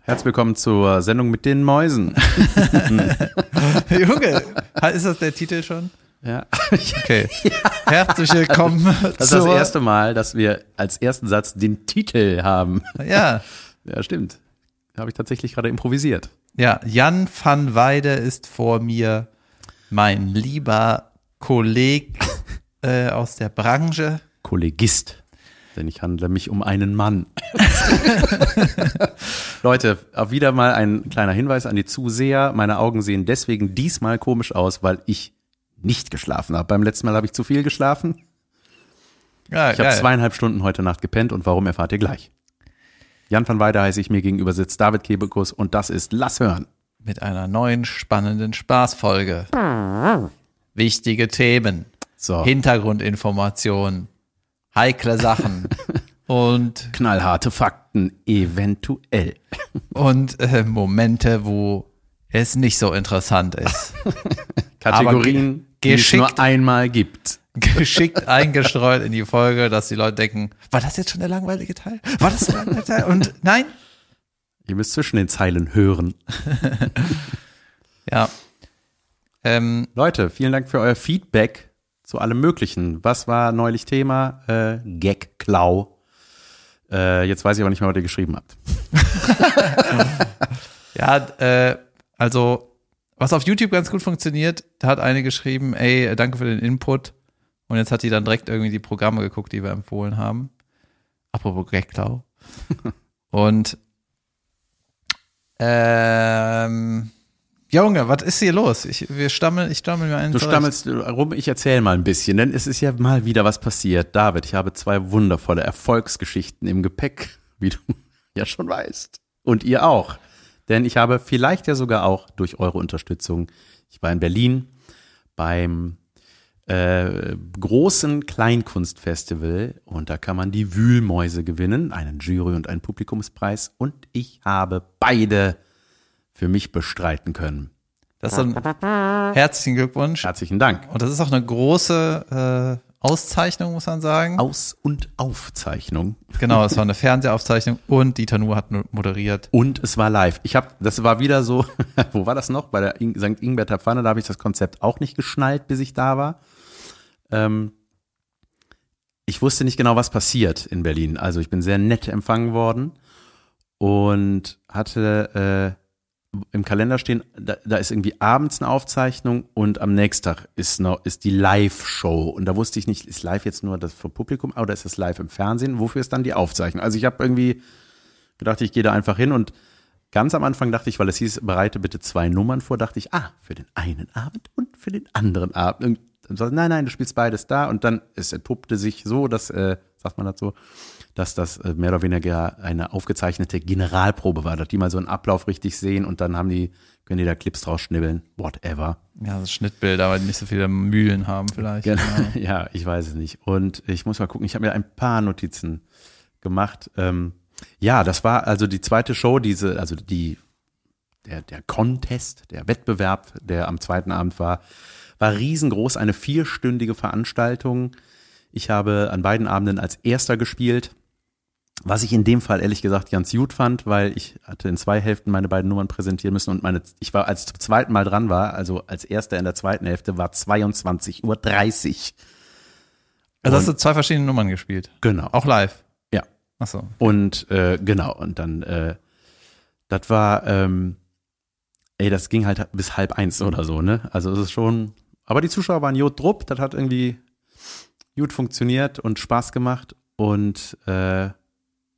Herzlich willkommen zur Sendung mit den Mäusen. Junge, ist das der Titel schon? Ja. Okay. Herzlich willkommen. Das ist das erste Mal, dass wir als ersten Satz den Titel haben. Ja. Ja, stimmt. Habe ich tatsächlich gerade improvisiert. Ja, Jan van Weide ist vor mir mein lieber Kolleg äh, aus der Branche. Kollegist. Denn ich handle mich um einen Mann. Leute, auch wieder mal ein kleiner Hinweis an die Zuseher. Meine Augen sehen deswegen diesmal komisch aus, weil ich nicht geschlafen habe. Beim letzten Mal habe ich zu viel geschlafen. Ja, Ich habe zweieinhalb Stunden heute Nacht gepennt und warum erfahrt ihr gleich. Jan van Weide heiße ich, mir gegenüber sitzt David Kebekus und das ist Lass hören. Mit einer neuen spannenden Spaßfolge. Wichtige Themen, So, Hintergrundinformationen, heikle Sachen und, knallharte Fakten, eventuell. und äh, Momente, wo es nicht so interessant ist. Kategorien, die es nur einmal gibt. geschickt eingestreut in die Folge, dass die Leute denken, war das jetzt schon der langweilige Teil? War das der langweilige Teil? Und nein? Ihr müsst zwischen den Zeilen hören. Ja. Ähm, Leute, vielen Dank für euer Feedback zu allem Möglichen. Was war neulich Thema? Äh, Gag-Klau. Äh, jetzt weiß ich aber nicht mehr, was ihr geschrieben habt. ja, äh, also, was auf YouTube ganz gut funktioniert, da hat eine geschrieben, ey, danke für den Input. Und jetzt hat die dann direkt irgendwie die Programme geguckt, die wir empfohlen haben. Apropos Gagklau. Und ähm, Junge, was ist hier los? Ich, wir stammeln, ich stammel mir einen Du zurecht. stammelst rum, ich erzähle mal ein bisschen, denn es ist ja mal wieder was passiert. David, ich habe zwei wundervolle Erfolgsgeschichten im Gepäck, wie du ja schon weißt. Und ihr auch. Denn ich habe vielleicht ja sogar auch durch eure Unterstützung, ich war in Berlin beim äh, großen Kleinkunstfestival und da kann man die Wühlmäuse gewinnen, einen Jury- und einen Publikumspreis. Und ich habe beide für mich bestreiten können. Das ist ein herzlichen Glückwunsch. Herzlichen Dank. Und das ist auch eine große äh, Auszeichnung, muss man sagen. Aus- und Aufzeichnung. Genau, es war eine Fernsehaufzeichnung und Dieter Nuhr hat nur moderiert. Und es war live. Ich habe, das war wieder so, wo war das noch? Bei der In St. Ingberter Pfanne, da habe ich das Konzept auch nicht geschnallt, bis ich da war. Ähm, ich wusste nicht genau, was passiert in Berlin. Also ich bin sehr nett empfangen worden und hatte äh, im Kalender stehen, da, da ist irgendwie abends eine Aufzeichnung und am nächsten Tag ist noch ist die Live-Show. Und da wusste ich nicht, ist live jetzt nur das für Publikum oder ist das live im Fernsehen? Wofür ist dann die Aufzeichnung? Also ich habe irgendwie gedacht, ich gehe da einfach hin und ganz am Anfang dachte ich, weil es hieß, bereite bitte zwei Nummern vor, dachte ich, ah, für den einen Abend und für den anderen Abend. Und dann sagte, nein, nein, du spielst beides da und dann es entpuppte sich so, dass, äh, sagt man dazu, dass das äh, mehr oder weniger eine aufgezeichnete Generalprobe war, dass die mal so einen Ablauf richtig sehen und dann haben die, können die da Clips draus schnibbeln, whatever. Ja, das Schnittbilder, weil die nicht so viele Mühlen haben vielleicht. Genau. Ja, ich weiß es nicht. Und ich muss mal gucken, ich habe mir ein paar Notizen gemacht. Ähm, ja, das war also die zweite Show, diese, also die, der, der Contest, der Wettbewerb, der am zweiten Abend war, war riesengroß, eine vierstündige Veranstaltung. Ich habe an beiden Abenden als erster gespielt, was ich in dem Fall ehrlich gesagt ganz gut fand, weil ich hatte in zwei Hälften meine beiden Nummern präsentieren müssen und meine, ich war, als ich zum zweiten Mal dran war, also als erster in der zweiten Hälfte, war 22.30 Uhr. Also hast du zwei verschiedene Nummern gespielt. Genau. Auch live. Ja. Ach so. Und äh, genau, und dann, äh, das war, ähm, ey, das ging halt bis halb eins oder so, ne? Also es ist schon, aber die Zuschauer waren jod drupp, das hat irgendwie gut funktioniert und Spaß gemacht und äh,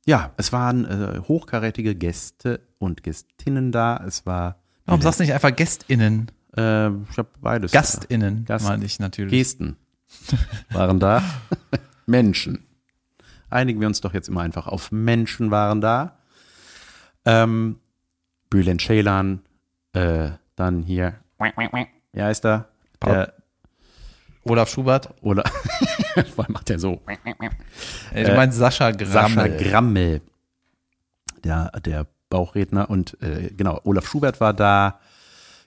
ja, es waren äh, hochkarätige Gäste und Gästinnen da. Es war Warum sagst du nicht einfach GästInnen? äh, ich habe beides. GastInnen, Gast- meine ich natürlich. Gesten waren da. Menschen. Einigen wir uns doch jetzt immer einfach auf Menschen waren da. Ähm, Bülent Ceylan, äh, dann hier, wie heißt er? Der, Olaf Schubert. oder, vor allem macht er so. Ey, du meinst Sascha Grammel. Sascha Grammel, der, der Bauchredner und äh, genau, Olaf Schubert war da,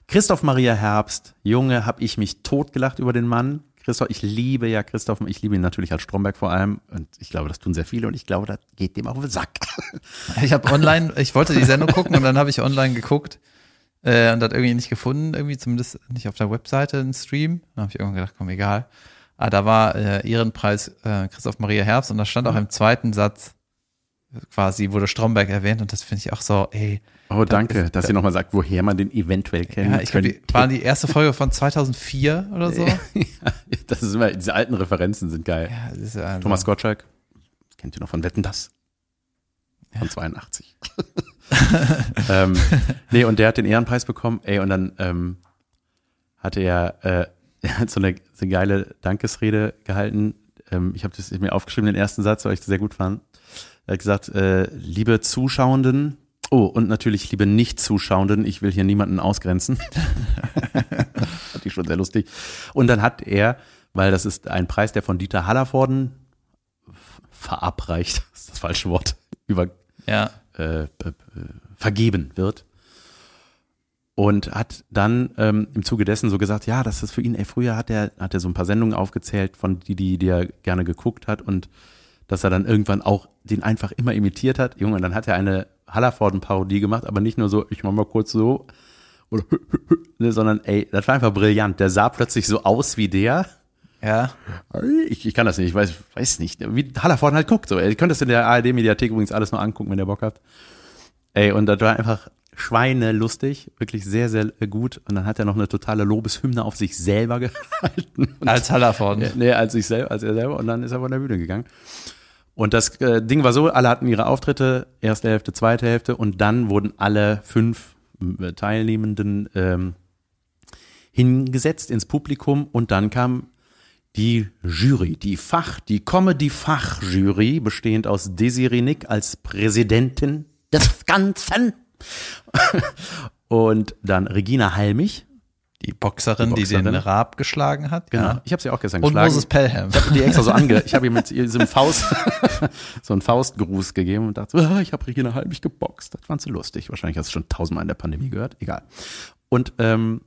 Christoph Maria Herbst, Junge, hab ich mich totgelacht über den Mann. Christoph, ich liebe ja Christoph, ich liebe ihn natürlich als Stromberg vor allem und ich glaube, das tun sehr viele und ich glaube, das geht dem auch auf den Sack. Ich habe online, ich wollte die Sendung gucken und dann habe ich online geguckt äh, und das irgendwie nicht gefunden, irgendwie zumindest nicht auf der Webseite einen Stream. Dann habe ich irgendwann gedacht, komm, egal. Ah, da war äh, Ehrenpreis äh, Christoph Maria Herbst und da stand auch im zweiten Satz quasi wurde Stromberg erwähnt und das finde ich auch so, ey. Oh, danke, ist, dass ihr nochmal sagt, woher man den eventuell kennt. Ja, ich glaube, die waren die erste Folge von 2004 oder so. ja, das ist immer, diese alten Referenzen sind geil. Ja, ist also, Thomas Gottschalk, kennt ihr noch von Wetten, das? Von ja. 82. ähm, nee, und der hat den Ehrenpreis bekommen, ey, und dann ähm, hatte er, äh, er hat so eine, so eine geile Dankesrede gehalten. Ähm, ich habe das mir aufgeschrieben, den ersten Satz, weil ich das sehr gut fand. Er hat gesagt, äh, liebe Zuschauenden, oh, und natürlich liebe Nicht-Zuschauenden, ich will hier niemanden ausgrenzen. Fand ich schon sehr lustig. Und dann hat er, weil das ist ein Preis, der von Dieter Hallervorden verabreicht, das ist das falsche Wort, über ja. äh, vergeben wird. Und hat dann ähm, im Zuge dessen so gesagt, ja, das ist für ihn, ey, früher hat er, hat er so ein paar Sendungen aufgezählt, von die, die, die er gerne geguckt hat und dass er dann irgendwann auch den einfach immer imitiert hat. Junge, dann hat er eine Hallerforden-Parodie gemacht, aber nicht nur so, ich mach mal kurz so, oder, ne, sondern ey, das war einfach brillant. Der sah plötzlich so aus wie der. Ja. Ich, ich kann das nicht, ich weiß, weiß nicht, wie Hallerforden halt guckt. So. Ihr könnt das in der ARD-Mediathek übrigens alles noch angucken, wenn ihr Bock habt. Ey, und das war einfach schweinelustig, wirklich sehr, sehr gut. Und dann hat er noch eine totale Lobeshymne auf sich selber gehalten. als Hallerforden. Nee, als sich selber, als er selber. Und dann ist er von der Bühne gegangen. Und das äh, Ding war so, alle hatten ihre Auftritte, erste Hälfte, zweite Hälfte und dann wurden alle fünf äh, Teilnehmenden ähm, hingesetzt ins Publikum und dann kam die Jury, die Fach, die Comedy-Fachjury, bestehend aus Desiree Nick als Präsidentin des Ganzen und dann Regina Halmich die Boxerin, die, Boxerin. die den Raab geschlagen hat. Genau. Ja. Ich habe sie auch gestern Und geschlagen. Und Moses Pelham. Ich habe die extra so ange, ich habe ihr mit diesem Faust so einen Faustgruß gegeben und dachte, oh, ich habe Regina Halbig geboxt. Das fand sie lustig. Wahrscheinlich hast du schon tausendmal in der Pandemie gehört. Egal. Und ähm,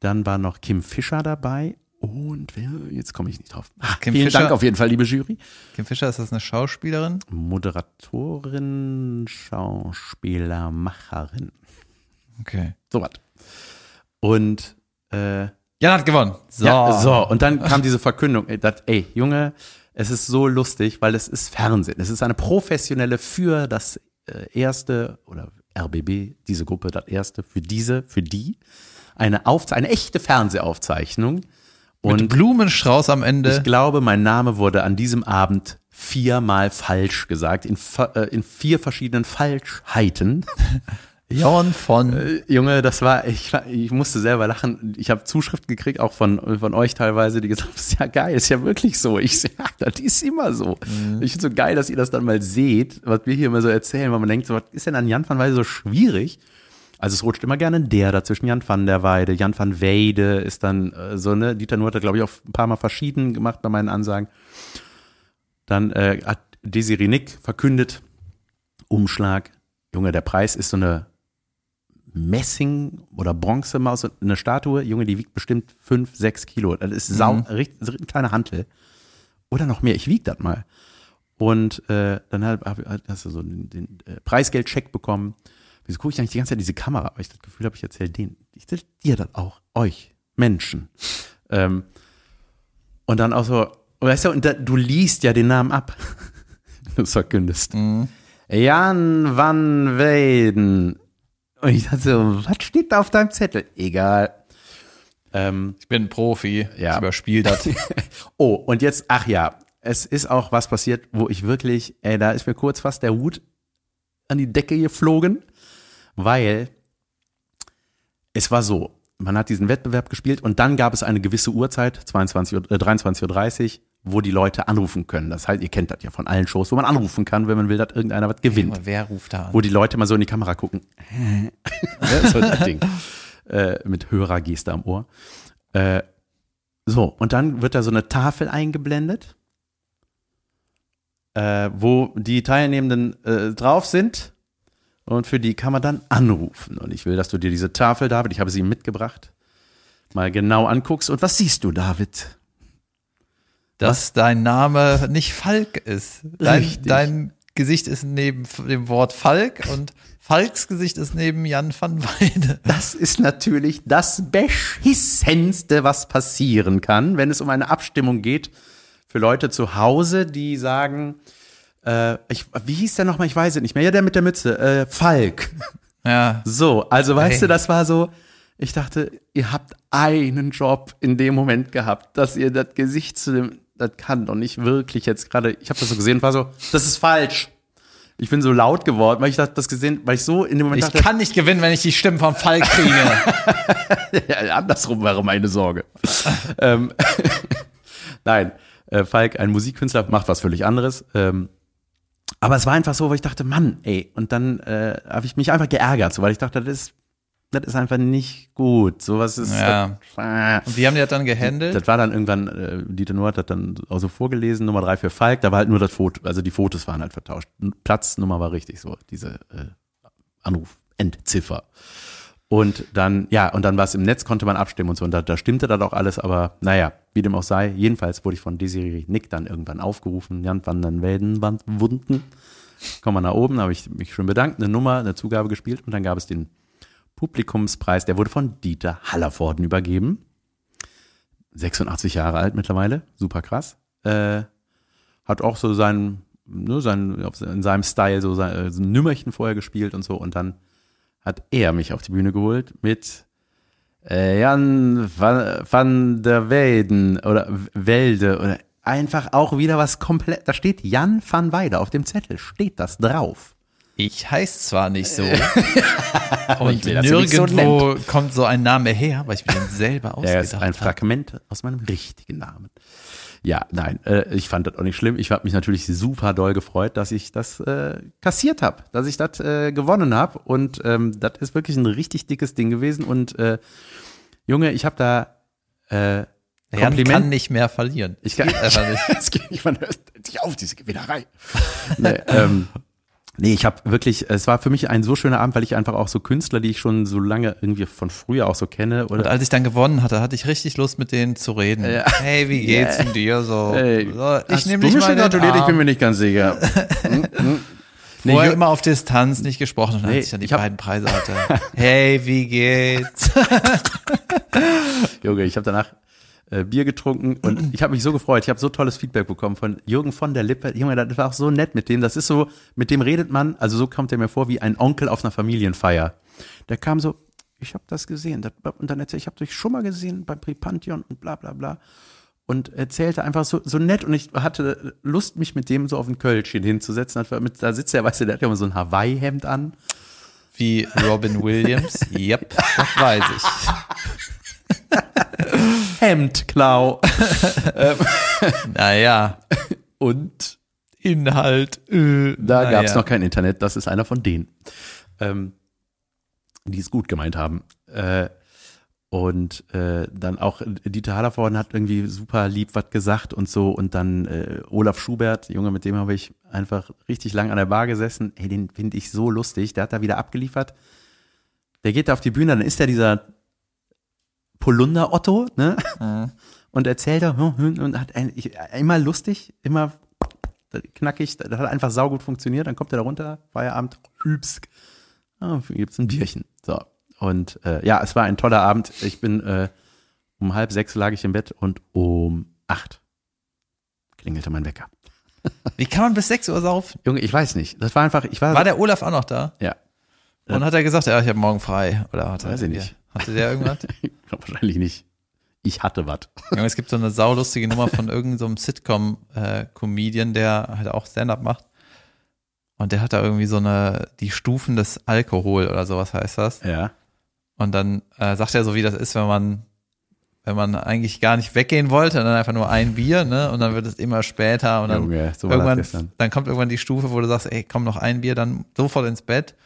dann war noch Kim Fischer dabei und wer, jetzt komme ich nicht drauf. Ach, Kim vielen Fischer, Dank auf jeden Fall, liebe Jury. Kim Fischer, ist das eine Schauspielerin? Moderatorin, Schauspielermacherin. Okay. So was. Und äh, Jan hat gewonnen. So. Ja, so, und dann kam diese Verkündung, ey, dat, ey, Junge, es ist so lustig, weil es ist Fernsehen. Es ist eine professionelle für das äh, erste oder RBB, diese Gruppe, das erste, für diese, für die, eine, Aufze eine echte Fernsehaufzeichnung. Und Mit Blumenstrauß am Ende. Ich glaube, mein Name wurde an diesem Abend viermal falsch gesagt, in, äh, in vier verschiedenen Falschheiten. Jon von. Äh, Junge, das war, ich, ich musste selber lachen. Ich habe Zuschriften gekriegt, auch von, von euch teilweise, die gesagt haben, ist ja geil, ist ja wirklich so. Ich sag, ja, das ist immer so. Mhm. Ich finde so geil, dass ihr das dann mal seht, was wir hier immer so erzählen, weil man denkt, so, was ist denn an Jan van Weide so schwierig? Also es rutscht immer gerne der dazwischen, Jan van der Weide, Jan van Weide ist dann äh, so, ne, Dieter Nuhr hat glaube ich, auch ein paar Mal verschieden gemacht bei meinen Ansagen. Dann äh, hat Desiree Nick verkündet, Umschlag, Junge, der Preis ist so eine Messing oder Bronzemaus, eine Statue, Junge, die wiegt bestimmt fünf, sechs Kilo. Das ist sau, mhm. richtig, ein kleiner Hantel. Oder noch mehr, ich wieg das mal. Und äh, dann hab, hab, hast du so den, den äh, Preisgeldcheck bekommen. Wieso gucke ich eigentlich die ganze Zeit diese Kamera? Weil ich das Gefühl habe, ich erzähle denen. Ich erzähle dir das auch, euch, Menschen. Ähm, und dann auch so, weißt du, und da, du liest ja den Namen ab. du verkündest. Mhm. Jan van Weyden und ich dachte so, was steht da auf deinem Zettel? Egal. Ähm, ich bin ein Profi. Ja. Ich überspiele das. oh, und jetzt, ach ja, es ist auch was passiert, wo ich wirklich, ey, da ist mir kurz fast der Hut an die Decke geflogen, weil es war so, man hat diesen Wettbewerb gespielt und dann gab es eine gewisse Uhrzeit, 22 äh, 23.30 Uhr, wo die Leute anrufen können. Das heißt, ihr kennt das ja von allen Shows, wo man anrufen kann, wenn man will, dass irgendeiner was gewinnt. Ja, wer ruft da an? Wo die Leute mal so in die Kamera gucken. ja, so das Ding. Äh, mit Hörergeste am Ohr. Äh, so, und dann wird da so eine Tafel eingeblendet, äh, wo die Teilnehmenden äh, drauf sind. Und für die kann man dann anrufen. Und ich will, dass du dir diese Tafel, David, ich habe sie mitgebracht, mal genau anguckst. Und was siehst du, David? dass dein Name nicht Falk ist. Dein, dein Gesicht ist neben dem Wort Falk und Falks Gesicht ist neben Jan van Weide. Das ist natürlich das Beschissenste, was passieren kann, wenn es um eine Abstimmung geht für Leute zu Hause, die sagen, äh, ich, wie hieß der nochmal? Ich weiß es nicht mehr. Ja, der mit der Mütze. Äh, Falk. Ja, So, also weißt Hey. du, das war so, ich dachte, ihr habt einen Job in dem Moment gehabt, dass ihr das Gesicht zu dem, das kann doch nicht wirklich jetzt gerade, ich habe das so gesehen war so, das ist falsch. Ich bin so laut geworden, weil ich das gesehen, weil ich so in dem Moment ich dachte, kann nicht gewinnen, wenn ich die Stimmen von Falk kriege. Ja, andersrum wäre meine Sorge. ähm, Nein, äh, Falk, ein Musikkünstler, macht was völlig anderes. Ähm, aber es war einfach so, wo ich dachte, Mann, ey, und dann äh, habe ich mich einfach geärgert, so, weil ich dachte, das ist, das ist einfach nicht gut. Sowas ist. Ja. Das, Und wie haben die das dann gehandelt? das war dann irgendwann, äh, Dieter Nuhr hat das dann auch so vorgelesen, Nummer drei für Falk, da war halt nur das Foto, also die Fotos waren halt vertauscht. Platznummer war richtig so, diese äh, Anruf, Endziffer. Und dann, ja, und dann war es im Netz, konnte man abstimmen und so. Und da, da stimmte das auch alles, aber naja, wie dem auch sei, jedenfalls wurde ich von Desiree Nick dann irgendwann aufgerufen, Jan van den Welden, Wunden. Komm mal nach oben, habe ich mich schon bedankt, eine Nummer, eine Zugabe gespielt und dann gab es den Publikumspreis, der wurde von Dieter Hallervorden übergeben. 86 Jahre alt mittlerweile, super krass. Äh, hat auch so sein, ne, sein, in seinem Style so sein, äh, so ein Nümmerchen vorher gespielt und so. Und dann hat er mich auf die Bühne geholt mit äh, Jan van, van der Weyden oder Welde oder einfach auch wieder was komplett. Da steht Jan van Weide auf dem Zettel, steht das drauf. Ich heiße zwar nicht so. und will, mich so nirgendwo kommt so ein Name her, weil ich mir den selber Ja, das ist ausgedacht ein habe. Fragment aus meinem richtigen Namen. Ja, nein, äh, ich fand das auch nicht schlimm. Ich habe mich natürlich super doll gefreut, dass ich das äh, kassiert habe, dass ich das äh, gewonnen habe. Und ähm, das ist wirklich ein richtig dickes Ding gewesen. Und äh, Junge, ich habe da äh, Jan kann Kompliment. nicht mehr verlieren. Ich kann einfach nicht. es geht nicht, man hört sich auf, diese Gewinnerei. nee, ähm, nee, ich habe wirklich, es war für mich ein so schöner Abend, weil ich einfach auch so Künstler, die ich schon so lange irgendwie von früher auch so kenne, oder Und als ich dann gewonnen hatte, hatte ich richtig Lust, mit denen zu reden. Hey, wie geht's denn dir so? Ey, so ich nehme dich mal gratuliert, ich bin mir nicht ganz sicher. Hm, hm. Nee, Vorher Ju- immer auf Distanz nicht gesprochen und Nee, als ich dann die ich beiden Preise hatte. Hey, wie geht's? Junge, ich habe danach äh, Bier getrunken und ich habe mich so gefreut. Ich habe so tolles Feedback bekommen von Jürgen von der Lippe. Junge, das war auch so nett mit dem. Das ist so, mit dem redet man, also so kommt er mir vor wie ein Onkel auf einer Familienfeier. Der kam so, ich habe das gesehen. Das, und dann erzählt, ich habe dich schon mal gesehen beim Pripantheon und bla bla bla. Und erzählte einfach so, so nett und ich hatte Lust, mich mit dem so auf ein Kölschchen hinzusetzen. Mit, da sitzt er, weißt du, der hat ja immer so ein Hawaii-Hemd an. Wie Robin Williams. Yep, das weiß ich. Hemdklau. Naja, Und Inhalt. Äh, Da naja. gab es noch kein Internet, das ist einer von denen, ähm, die es gut gemeint haben. Äh, und äh, dann auch Dieter Hallervorden hat irgendwie super lieb was gesagt und so. Und dann äh, Olaf Schubert, Junge, mit dem habe ich einfach richtig lang an der Bar gesessen. Ey, den finde ich so lustig. Der hat da wieder abgeliefert. Der geht da auf die Bühne, dann ist er dieser Polunder Otto, ne? Mhm. Und erzählt er hm, hm, und hat ein, ich, immer lustig, immer knackig, das hat einfach saugut funktioniert. Dann kommt er da runter, Feierabend, hübs, ah, gibt's ein Bierchen. So. Und äh, ja, es war ein toller Abend. Ich bin äh, um halb sechs lag ich im Bett und um acht klingelte mein Wecker. Wie kann man bis 6 Uhr saufen? Junge, ich weiß nicht. Das war einfach, ich war, War der Olaf auch noch da? ja, Und hat er gesagt, ja, ich habe morgen frei? Oder hat er, Weiß ich nicht. Hatte der irgendwas? wahrscheinlich nicht. Ich hatte was. Es gibt so eine saulustige Nummer von irgendeinem so einem Sitcom-Comedian, der halt auch Stand-up macht. Und der hat da irgendwie so eine, die Stufen des Alkohol oder sowas heißt das. Ja. Und dann äh, sagt er so, wie das ist, wenn man, wenn man eigentlich gar nicht weggehen wollte und dann einfach nur ein Bier, ne? Und dann wird es immer später und dann Junge, so irgendwann, dann kommt irgendwann die Stufe, wo du sagst, ey, komm noch ein Bier, dann sofort ins Bett.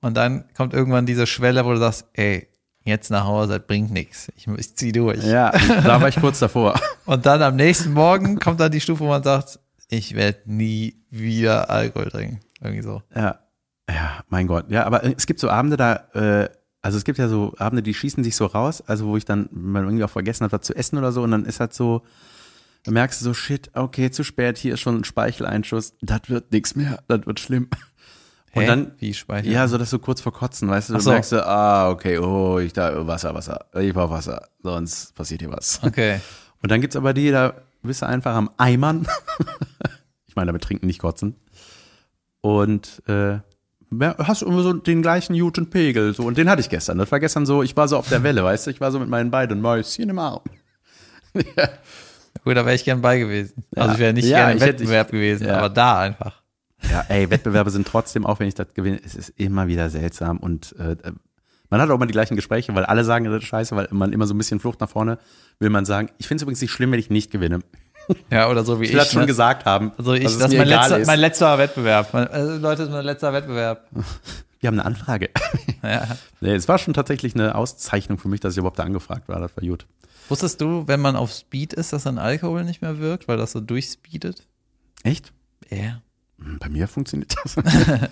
Und dann kommt irgendwann diese Schwelle, wo du sagst, ey, jetzt nach Hause, das bringt nichts. Ich, ich zieh durch. Ja, da war ich kurz davor. Und dann am nächsten Morgen kommt dann die Stufe, wo man sagt, ich werde nie wieder Alkohol trinken. Irgendwie so. Ja. Ja, mein Gott. Ja, aber es gibt so Abende da, äh, also es gibt ja so Abende, die schießen sich so raus, also wo ich dann, wenn man irgendwie auch vergessen hat, was zu essen oder so, und dann ist halt so, Dann merkst du so, shit, okay, zu spät, hier ist schon ein Speicheleinschuss, das wird nichts mehr, das wird schlimm. Und Hä? dann, Wie Speichel? ja, so dass du kurz vor Kotzen, weißt du, du Ach so. merkst du, ah, okay, oh, ich da, Wasser, Wasser, ich brauch Wasser, sonst passiert hier was. Okay. Und dann gibt's aber die, da bist du einfach am Eimern. ich meine, damit trinken nicht kotzen. Und äh, hast du immer so den gleichen guten Pegel. So. Und den hatte ich gestern. Das war gestern so, ich war so auf der Welle, weißt du? Ich war so mit meinen beiden Mäuschen im Arm. ja. Gut, da wäre ich gern bei gewesen. Also ich wäre nicht Ja, gerne im ich hätte- Wettbewerb gewesen, ja. aber da einfach. Ja, ey, Wettbewerbe sind trotzdem, auch wenn ich das gewinne, es ist immer wieder seltsam. Und äh, man hat auch immer die gleichen Gespräche, weil alle sagen, das ist scheiße, weil man immer so ein bisschen Flucht nach vorne will man sagen, ich finde es übrigens nicht schlimm, wenn ich nicht gewinne. Ja, oder so wie Ich ich. will das schon ne? gesagt haben. Also ich, das ist mein letzter, ist. mein letzter Wettbewerb. Also Leute, das ist mein letzter Wettbewerb. Wir haben eine Anfrage. Ja. Nee, es war schon tatsächlich eine Auszeichnung für mich, dass ich überhaupt da angefragt war. Das war gut. Wusstest du, wenn man auf Speed ist, dass dann Alkohol nicht mehr wirkt, weil das so durchspeedet? Echt? Ja. Hm, Bei mir funktioniert das.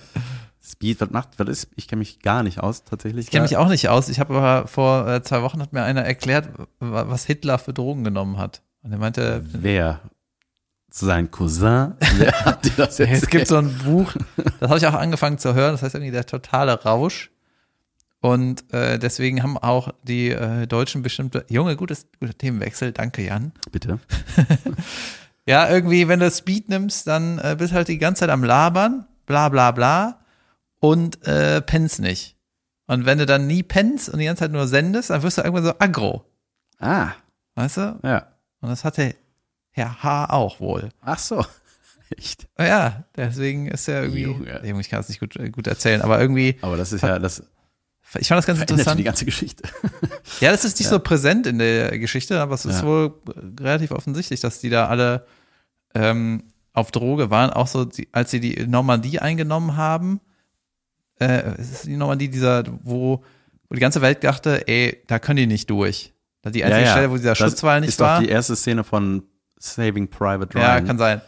Speed, was macht, was ist? Ich kenne mich gar nicht aus, tatsächlich. Ich kenne mich auch nicht aus. Ich habe aber vor äh, zwei Wochen hat mir einer erklärt, wa- was Hitler für Drogen genommen hat. Und er meinte, Wer? Sein Cousin? Wer hat dir das jetzt es gibt so ein Buch, das habe ich auch angefangen zu hören, das heißt irgendwie der totale Rausch. Und äh, deswegen haben auch die äh, Deutschen bestimmte, Junge, gutes, guter Themenwechsel, danke Jan. Bitte. Ja, irgendwie, wenn du Speed nimmst, dann äh, bist halt die ganze Zeit am Labern, bla bla bla, und äh, pennst nicht. Und wenn du dann nie pennst und die ganze Zeit nur sendest, dann wirst du irgendwann so aggro. Ah, Weißt du? ja. Und das hatte Herr H. auch wohl. Ach so. Echt? Ja, deswegen ist er irgendwie. Junge. Ich kann es nicht gut, äh, gut erzählen, aber irgendwie, Aber das ist ja, das ich fand das ganz verändert interessant. die ganze Geschichte. Ja, das ist nicht so präsent in der Geschichte, aber es ist Ja. wohl relativ offensichtlich, dass die da alle ähm, auf Droge waren. Auch so, die, als sie die Normandie eingenommen haben, äh, es ist die Normandie dieser, wo, wo die ganze Welt dachte, ey, da können die nicht durch. Die einzige Stelle, wo dieser Das Schutzwall nicht ist war. doch die erste Szene von Saving Private Ja, Ryan. kann sein.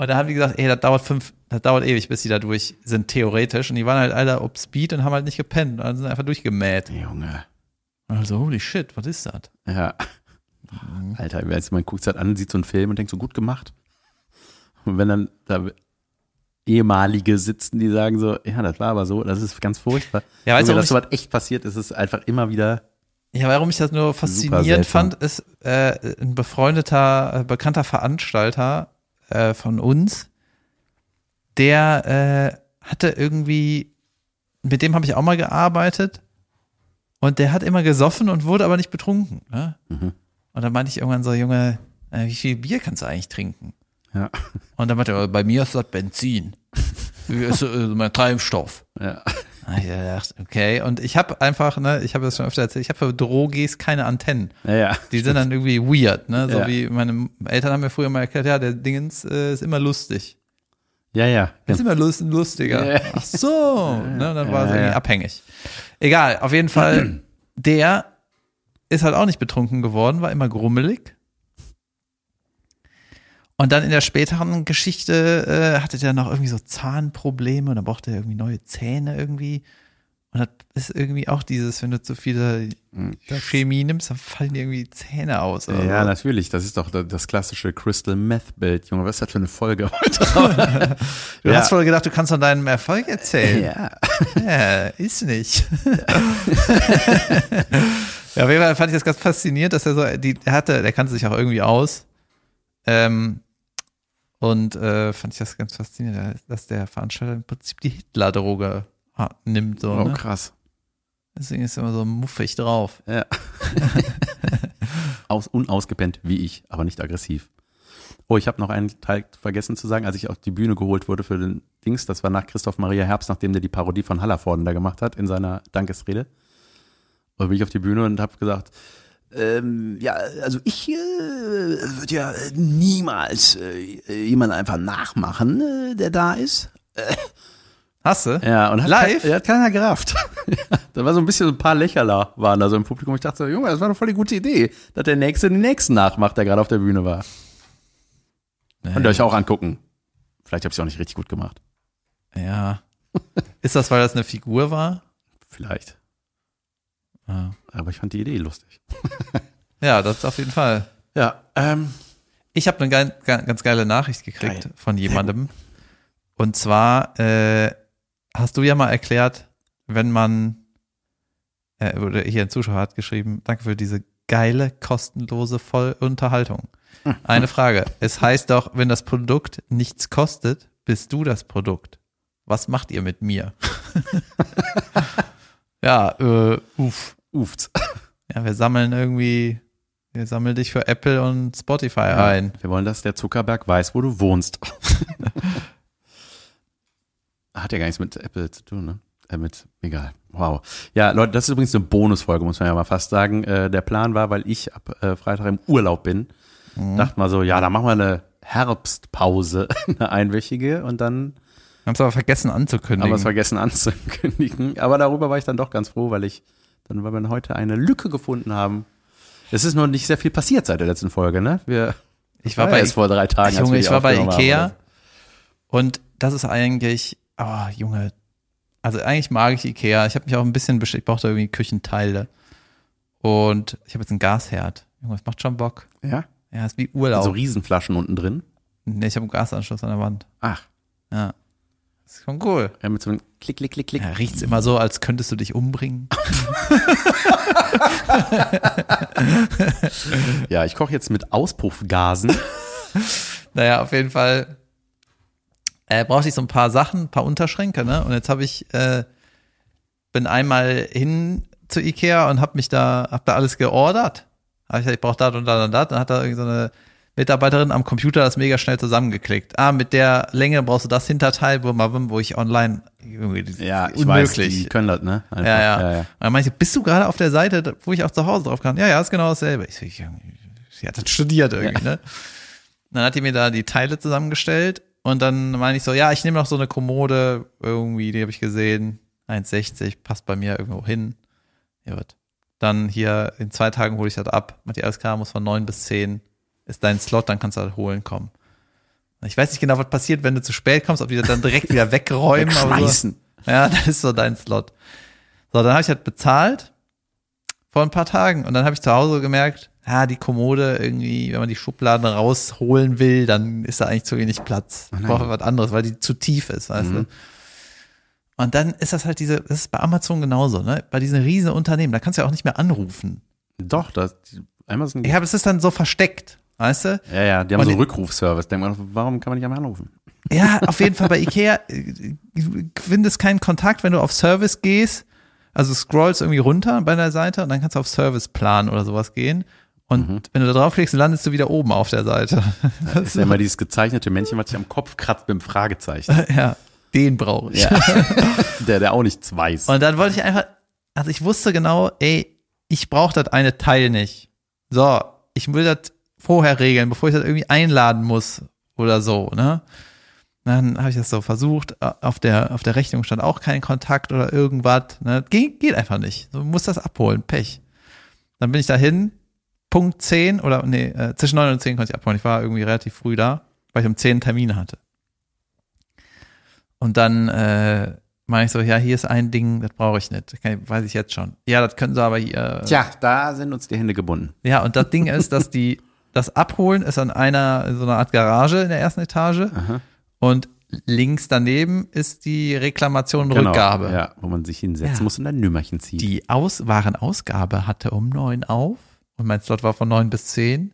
Und da haben die gesagt, ey, das dauert fünf, das dauert ewig, bis die da durch sind, theoretisch. Und die waren halt alle auf Speed und haben halt nicht gepennt. Und dann sind einfach durchgemäht. Junge. Also, holy shit, was ist das? Ja. Mhm. Alter, als man guckt es halt an, sieht so einen Film und denkt so gut gemacht. Und wenn dann da ehemalige sitzen, die sagen so, ja, das war aber so, das ist ganz furchtbar. Ja, weißt du, dass sowas echt passiert ist, ist einfach immer wieder, Ja, warum ich das nur faszinierend fand, ist äh, ein befreundeter, äh, bekannter Veranstalter äh, von uns, der äh, hatte irgendwie, mit dem habe ich auch mal gearbeitet und der hat immer gesoffen und wurde aber nicht betrunken. Ne? Mhm. Und dann meinte ich irgendwann so, Junge, äh, wie viel Bier kannst du eigentlich trinken? ja, Und dann meinte er, bei mir ist das Benzin. ist äh, mein Treibstoff. ja, Ich dachte, okay. Und ich habe einfach, ne, ich habe das schon öfter erzählt, ich habe für Drogis keine Antennen. ja, ja. Die sind dann irgendwie weird, ne? So Ja. wie meine Eltern haben mir früher mal erklärt, ja, der Dingens äh, ist immer lustig. Ja, ja. Ist immer lust, lustiger. Ja. Ach so, ne? Dann war es irgendwie abhängig. Egal, auf jeden Fall, der ist halt auch nicht betrunken geworden, war immer grummelig. Und dann in der späteren Geschichte äh, hatte der noch irgendwie so Zahnprobleme und dann brauchte er irgendwie neue Zähne irgendwie. Und das ist irgendwie auch dieses, wenn du zu viele Chemie nimmst, dann fallen dir irgendwie Zähne aus. Oder Ja, so. natürlich. Das ist doch da- das klassische Crystal Meth Bild. Junge, was ist das für eine Folge heute? Du Ja. hast wohl gedacht, du kannst von deinem Erfolg erzählen. ja. Ja, ist nicht. ja, auf jeden Fall fand ich das ganz faszinierend, dass er so, die, er hatte, der kannte sich auch irgendwie aus. Ähm, und äh, fand ich das ganz faszinierend, dass der Veranstalter im Prinzip die Hitler-Droge nimmt. So, Oh, ne? krass. Deswegen ist er immer so muffig drauf. Ja. Aus, unausgepennt wie ich, aber nicht aggressiv. Oh, ich habe noch einen Teil vergessen zu sagen, als ich auf die Bühne geholt wurde für den Dings, das war nach Christoph Maria Herbst, nachdem der die Parodie von Hallervorden da gemacht hat in seiner Dankesrede. Und bin ich auf die Bühne und habe gesagt, ähm, ja, also ich äh, würde ja niemals äh, jemanden einfach nachmachen, äh, der da ist. Hast du? Ja, und hat, Live? Kein, hat keiner gerafft. da war so ein bisschen so ein paar Lächerler waren da so im Publikum. Ich dachte so, Junge, das war doch voll die gute Idee, dass der Nächste den Nächsten nachmacht, der gerade auf der Bühne war. Könnt ihr euch auch angucken. Vielleicht habe ich es auch nicht richtig gut gemacht. Ja. Ist das, weil das eine Figur war? Vielleicht. Ja. Aber ich fand die Idee lustig. Ja, das auf jeden Fall. Ja, ähm, Ich habe eine geil, ge- ganz geile Nachricht gekriegt Geil. von jemandem. Und zwar äh, hast du ja mal erklärt, wenn man, äh, oder hier ein Zuschauer hat geschrieben, danke für diese geile, kostenlose Vollunterhaltung. Eine Frage. Es heißt doch, wenn das Produkt nichts kostet, bist du das Produkt. Was macht ihr mit mir? ja, äh, uff. Uft. Ja, wir sammeln irgendwie, wir sammeln dich für Apple und Spotify ein. Wir wollen, dass der Zuckerberg weiß, wo du wohnst. Hat ja gar nichts mit Apple zu tun, ne? Äh, mit, egal. Wow. Ja, Leute, das ist übrigens eine Bonusfolge, muss man ja mal fast sagen. Äh, der Plan war, weil ich ab äh, Freitag im Urlaub bin, Mhm. dachte mal so, ja, dann machen wir eine Herbstpause, eine einwöchige und dann Haben es aber vergessen haben wir anzukündigen. es vergessen anzukündigen. Aber darüber war ich dann doch ganz froh, weil ich dann, weil wir heute eine Lücke gefunden haben. Es ist noch nicht sehr viel passiert seit der letzten Folge, ne? Wir ich war ja bei, erst vor drei Tagen. Junge, ich war bei haben, Ikea oder? und das ist eigentlich, oh, Junge, also eigentlich mag ich Ikea. Ich habe mich auch ein bisschen beschäftigt, ich brauchte irgendwie Küchenteile. Und ich habe jetzt einen Gasherd. Junge, das macht schon Bock. Ja? Ja, ist wie Urlaub. So Riesenflaschen unten drin. nee, ich habe einen Gasanschluss an der Wand. Ach, Ja. Ist schon cool. ja, mit so einem Klick, Klick, Klick, Klick. Ja, riecht's immer so, als könntest du dich umbringen. Ja, ich koche jetzt mit Auspuffgasen. Naja, auf jeden Fall äh, brauchte ich so ein paar Sachen, ein paar Unterschränke, ne? Und jetzt habe ich, äh, bin einmal hin zu Ikea und habe mich da, hab da alles geordert. Hab ich gesagt, ich brauche das und das und das. Dann hat da irgend so eine Mitarbeiterin am Computer das mega schnell zusammengeklickt. Ah, mit der Länge brauchst du das Hinterteil, wo, wo ich online irgendwie Ja, ich weiß, unmöglich. die können das, ne? Einfach. Ja, ja. ja, ja. Und dann meinte ich, bist du gerade auf der Seite, wo ich auch zu Hause drauf kann? Ja, ja, ist genau dasselbe. Ich ich, sie hat das studiert irgendwie, ne? Dann hat die mir da die Teile zusammengestellt und dann meine ich so, ja, ich nehme noch so eine Kommode irgendwie, die habe ich gesehen, 1,60, passt bei mir irgendwo hin. Ja, wird. Dann hier in zwei Tagen hole ich das ab. Matthias, klar, muss von neun bis zehn ist dein Slot, dann kannst du das holen kommen. Ich weiß nicht genau, was passiert, wenn du zu spät kommst, ob die das dann direkt wieder wegräumen. aber so. Ja, das ist so dein Slot. So, dann habe ich halt bezahlt vor ein paar Tagen und dann habe ich zu Hause gemerkt, ja, die Kommode irgendwie, wenn man die Schubladen rausholen will, dann ist da eigentlich zu wenig Platz. Ich nein. brauche was anderes, weil die zu tief ist, weißt du. Und dann ist das halt diese, das ist bei Amazon genauso, ne? Bei diesen riesen Unternehmen, da kannst du ja auch nicht mehr anrufen. Doch, das, Amazon. Ja, aber es ist dann so versteckt, weißt du? ja, ja, die haben Und so die- Rückrufservice. Denkt man, warum kann man nicht einmal anrufen? Ja, auf jeden Fall bei Ikea äh, du findest keinen Kontakt, wenn du auf Service gehst. Also scrollst irgendwie runter bei der Seite und dann kannst du auf Serviceplan oder sowas gehen. Und wenn du da draufklickst, landest du wieder oben auf der Seite. Das ist ja immer dieses gezeichnete Männchen, was sich am Kopf kratzt mit dem Fragezeichen. ja, den brauche ich. Ja. der, der auch nichts weiß. Und dann wollte ich einfach, also ich wusste genau, ey, ich brauche das eine Teil nicht. So, ich will das vorher regeln, bevor ich das irgendwie einladen muss oder so, ne? Dann habe ich das so versucht. Auf der, auf der Rechnung stand auch kein Kontakt oder irgendwas. Ne? Geht, geht einfach nicht. Du musst das abholen. Pech. Dann bin ich dahin. Punkt 10 oder nee, äh, zwischen 9 und 10 konnte ich abholen. Ich war irgendwie relativ früh da, weil ich um 10 einen Termin hatte. Und dann äh, meine ich so, ja, hier ist ein Ding, das brauche ich nicht. Kann, weiß ich jetzt schon. Ja, das können sie aber hier. Tja, da sind uns die Hände gebunden. Ja, und das Ding ist, dass die, das Abholen ist an einer, in so einer Art Garage in der ersten Etage. Aha. Und links daneben ist die Reklamation und Rückgabe. Genau, Ja, wo man sich hinsetzen Ja. muss und ein Nümmerchen zieht. Die Aus Warenausgabe hatte um neun auf und mein Slot war von neun bis zehn.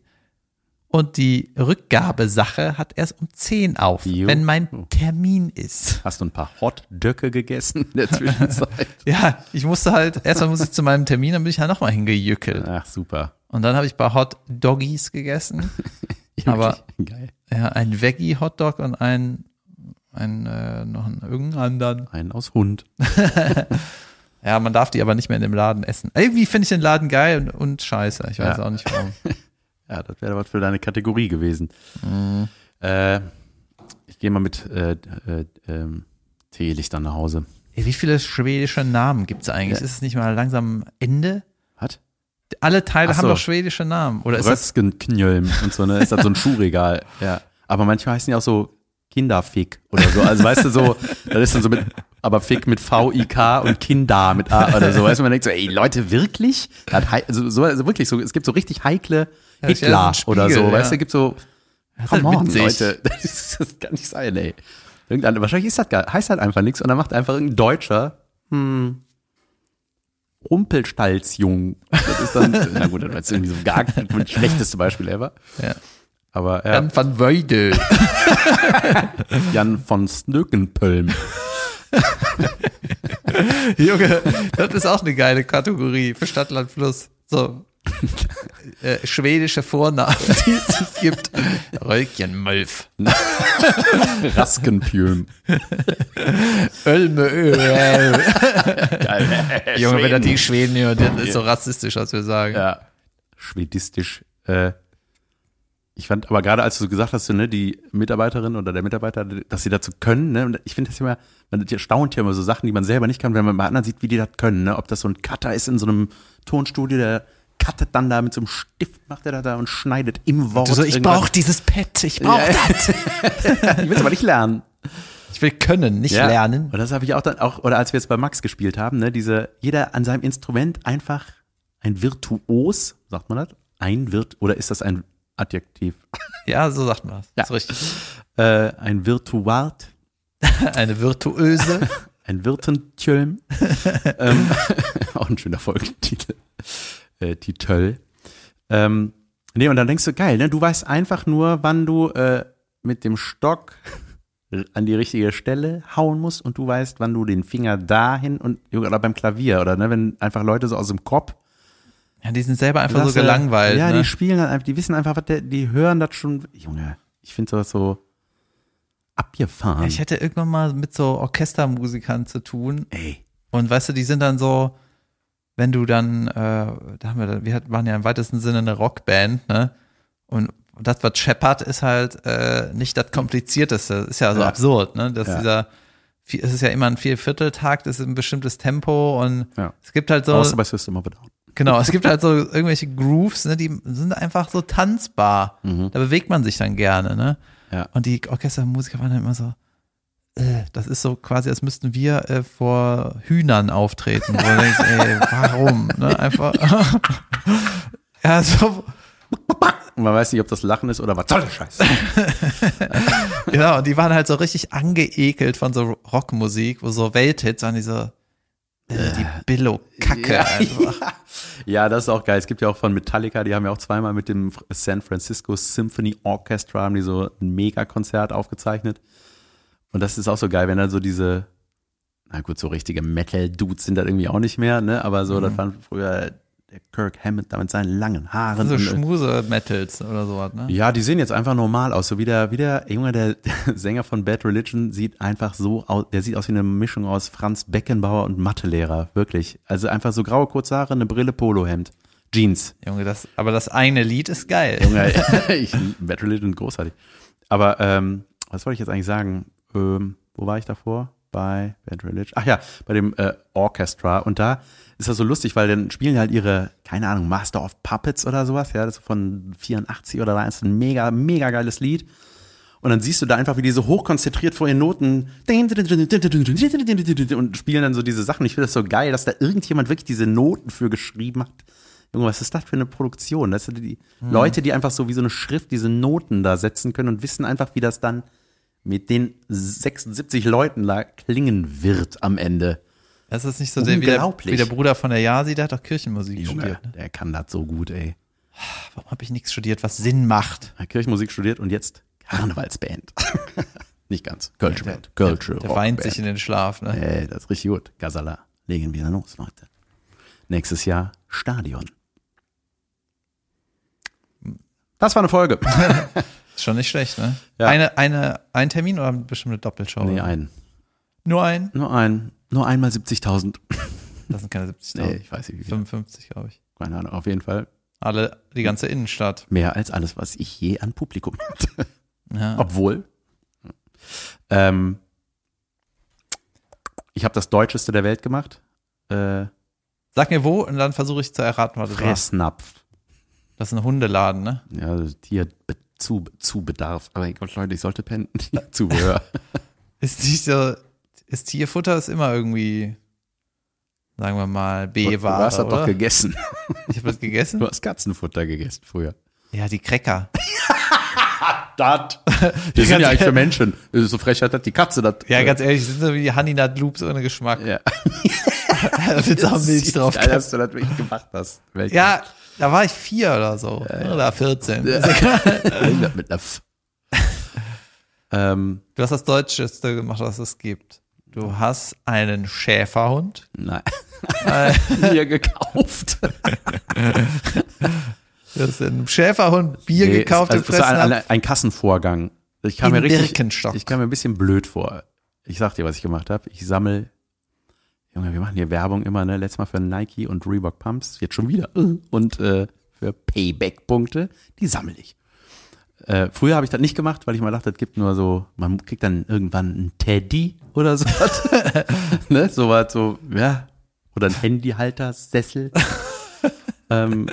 Und die Rückgabesache hat erst um zehn auf, Jo. wenn mein Termin ist. Hast du ein paar Hotdöcke gegessen in der Zwischenzeit? Ja, ich musste halt, erstmal musste ich zu meinem Termin, dann bin ich halt nochmal hingejückelt. Ach, super. Und dann habe ich bei Hot Doggies gegessen. Aber- geil. Ja, ein Veggie-Hotdog und ein, ein äh, noch einen irgendeinen anderen. Einen aus Hund. Ja, man darf die aber nicht mehr in dem Laden essen. Irgendwie finde ich den Laden geil und, und scheiße. Ich weiß Ja. auch nicht warum. Ja, das wäre was für deine Kategorie gewesen. Mhm. Äh, ich gehe mal mit äh, äh, ähm, Teelichtern nach Hause. Wie viele schwedische Namen gibt's eigentlich? Ja. Ist es nicht mal langsam Ende? Was? Alle Teile Ach haben so. doch schwedische Namen. Oder ist das, und so, ne? Ist das so ein Schuhregal. Ja. Aber manchmal heißen die auch so Kinderfick oder so. Also weißt du so, das ist dann so mit, aber Fick mit V-I-K und Kinder mit A oder so. Weißt du, man denkt so, ey Leute, wirklich? Also, so, also wirklich so, es gibt so richtig heikle Ja, ja Hitler ein oder so, Spiegel, weißt du, ja. gibt so Das ist Come halt on. Leute. Das, ist, das kann nicht sein, ey. Irgendein, wahrscheinlich ist das gar, heißt halt einfach nichts und dann macht einfach irgendein Deutscher, hm, Rumpelstalzjung. Das ist dann, na gut, das ist irgendwie so gar das schlechteste Beispiel ever. Ja. Aber ja, Jan van Weide. Jan von Snökenpölm. Junge, das ist auch eine geile Kategorie für Stadt, Land, Fluss. So. Äh, schwedische Vornamen, die es gibt. Rölkjenmölf. Raskenpjöm. Ölme Öl. Geil. Junge, wenn er die Schweden hört, das ist so rassistisch, was wir sagen. Ja. Schwedistisch. Äh, ich fand aber gerade, als du so gesagt hast, ne, die Mitarbeiterin oder der Mitarbeiter, dass sie dazu können, ne, ich finde das immer, man staunt ja immer so Sachen, die man selber nicht kann, wenn man bei anderen sieht, wie die das können, ne, ob das so ein Cutter ist in so einem Tonstudio, der cuttet dann da mit so einem Stift, macht er da, da und schneidet im Wort. So, ich brauche dieses Pad, ich brauche Ja. das. ich will aber nicht lernen. Ich will können, nicht Ja. lernen. Und das habe ich auch dann auch, oder als wir jetzt bei Max gespielt haben, ne, diese, jeder an seinem Instrument einfach ein Virtuos, sagt man das? Ein Virt, oder ist das ein Adjektiv? Ja, so sagt man das. Ja. Ist richtig. Äh, ein Virtuart, Eine virtuöse. ein Wirtentjölm. ähm, auch ein schöner Folgentitel. Äh, Titel. Ähm, nee, und dann denkst du, geil, ne? Du weißt einfach nur, wann du äh, mit dem Stock an die richtige Stelle hauen musst und du weißt, wann du den Finger dahin und oder beim Klavier oder ne, wenn einfach Leute so aus dem Kopf Ja, die sind selber einfach so gelangweilt. Ja, ne? die spielen dann einfach, die wissen einfach, was der, die hören das schon. Junge, ich finde sowas so abgefahren. Ja, ich hätte irgendwann mal mit so Orchestermusikern zu tun. Ey. Und weißt du, die sind dann so, wenn du dann, äh, da haben wir, wir waren ja im weitesten Sinne eine Rockband, ne? Und das, was scheppert, ist halt äh, nicht das Komplizierteste. Ist ja so Ja. absurd, ne? Dass Ja. dieser, es ist ja immer ein Viervierteltakt, es ist ein bestimmtes Tempo und Ja. es gibt halt so, Außer bei System of a Down. genau, es gibt halt so irgendwelche Grooves, ne? Die sind einfach so tanzbar. Da bewegt man sich dann gerne, ne? Mhm. Ja. Und die Orchestermusiker waren dann immer so, das ist so quasi, als müssten wir äh, vor Hühnern auftreten. Wo du denkst, ey, warum? Ne? Einfach. ja, so, man weiß nicht, ob das Lachen ist oder was soll der Scheiß. genau. Und die waren halt so richtig angeekelt von so Rockmusik, wo so Welthits waren die so, äh, die Billo-Kacke Ja, einfach. ja, das ist auch geil. Es gibt ja auch von Metallica, die haben ja auch zweimal mit dem San Francisco Symphony Orchestra haben die so ein Megakonzert aufgezeichnet. Und das ist auch so geil, wenn dann so diese, na gut, so richtige Metal-Dudes sind das irgendwie auch nicht mehr, ne? Aber so, das waren früher der Kirk Hammett da mit seinen langen Haaren. So Schmuse-Metals oder sowas, ne? Ja, die sehen jetzt einfach normal aus. So wie der, wie der Junge, der, der Sänger von Bad Religion sieht einfach so aus, der sieht aus wie eine Mischung aus Franz Beckenbauer und Mathelehrer. Wirklich. Also einfach so graue kurze Haare, eine Brille, Polohemd. Jeans. Junge, das, aber das eine Lied ist geil. Junge, ich, Bad Religion großartig. Aber, ähm, was wollte ich jetzt eigentlich sagen? Ähm, wo war ich davor? Bei Bad Religion. Ach ja, bei dem äh, Orchestra. Und da ist das so lustig, weil dann spielen halt ihre, keine Ahnung, Master of Puppets oder sowas. Ja, das ist von 84 oder da ist ein mega, mega geiles Lied. Und dann siehst du da einfach, wie die so hochkonzentriert vor ihren Noten und spielen dann so diese Sachen. Ich finde das so geil, dass da irgendjemand wirklich diese Noten für geschrieben hat. Junge, was ist das für eine Produktion? Das sind die Leute, die einfach so wie so eine Schrift diese Noten da setzen können und wissen einfach, wie das dann mit den 76 Leuten da klingen wird am Ende. Das ist nicht so der, wie, der, wie der Bruder von der Yasi, der hat doch Kirchenmusik Junge, studiert. Ne? der kann das so gut, ey. Warum habe ich nichts studiert, was Sinn macht? Er hat Kirchenmusik studiert und jetzt Karnevalsband. Nicht ganz. Kölsche Band. Kölsche Der weint sich in den Schlaf. Ne? Ey, das ist richtig gut. Gasala. Legen wir los, Leute. Nächstes Jahr Stadion. Das war eine Folge. Ist schon nicht schlecht, ne? Ja. Eine, eine, ein Termin oder bestimmt eine Doppelshow? nee, ein. Nur ein? Nur ein. Nur einmal 70.000. Das sind keine 70.000. Nee, ich weiß nicht wie viel. 55, glaube ich. Keine Ahnung. Auf jeden Fall Alle, die ganze Innenstadt. mehr als alles, was ich je an Publikum hatte. Ja. Obwohl. Ähm, ich habe das Deutscheste der Welt gemacht. Äh, Sag mir wo und dann versuche ich zu erraten, was das war. Fressnapf. Das ist ein Hundeladen, ne? Ja, Tier zu, zu Bedarf. Aber Gott, Leute, ich sollte pennen. Zubehör. Ist nicht so, ist Tierfutter ist immer irgendwie, sagen wir mal, Du B-Ware, hast das doch gegessen. Ich habe das gegessen? Du hast Katzenfutter gegessen früher. Ja, die Cracker. das. Wir sind ja eigentlich für Menschen. So Frechheit hat die Katze das. Ja, ganz ehrlich, sind so wie die Honey Nut Loops ohne Geschmack. Ja. Mit so Milch drauf. Geil, dass du das wirklich gemacht hast. Welche? Ja, da war ich vier oder so. Oder 14. mit einer F. ähm, Du hast das Deutscheste gemacht, was es gibt. Du hast einen Schäferhund. nein. Mir gekauft. Du hast einen Schäferhund Bier Nee, gekauft also, es war ein, ein, Kassenvorgang. Ich kam In mir richtig, ich kam mir ein bisschen blöd vor. Ich sag dir, was ich gemacht habe. Ich sammel, Junge, wir machen hier Werbung immer, ne? Letztes Mal für Nike und Reebok Pumps, jetzt schon wieder. Und äh, für Payback-Punkte, die sammel ich. Äh, früher habe ich das nicht gemacht, weil ich mal dachte, es gibt nur so, man kriegt dann irgendwann einen Teddy oder so. ne? So was so, ja. Oder ein Handyhalter, Sessel. ähm,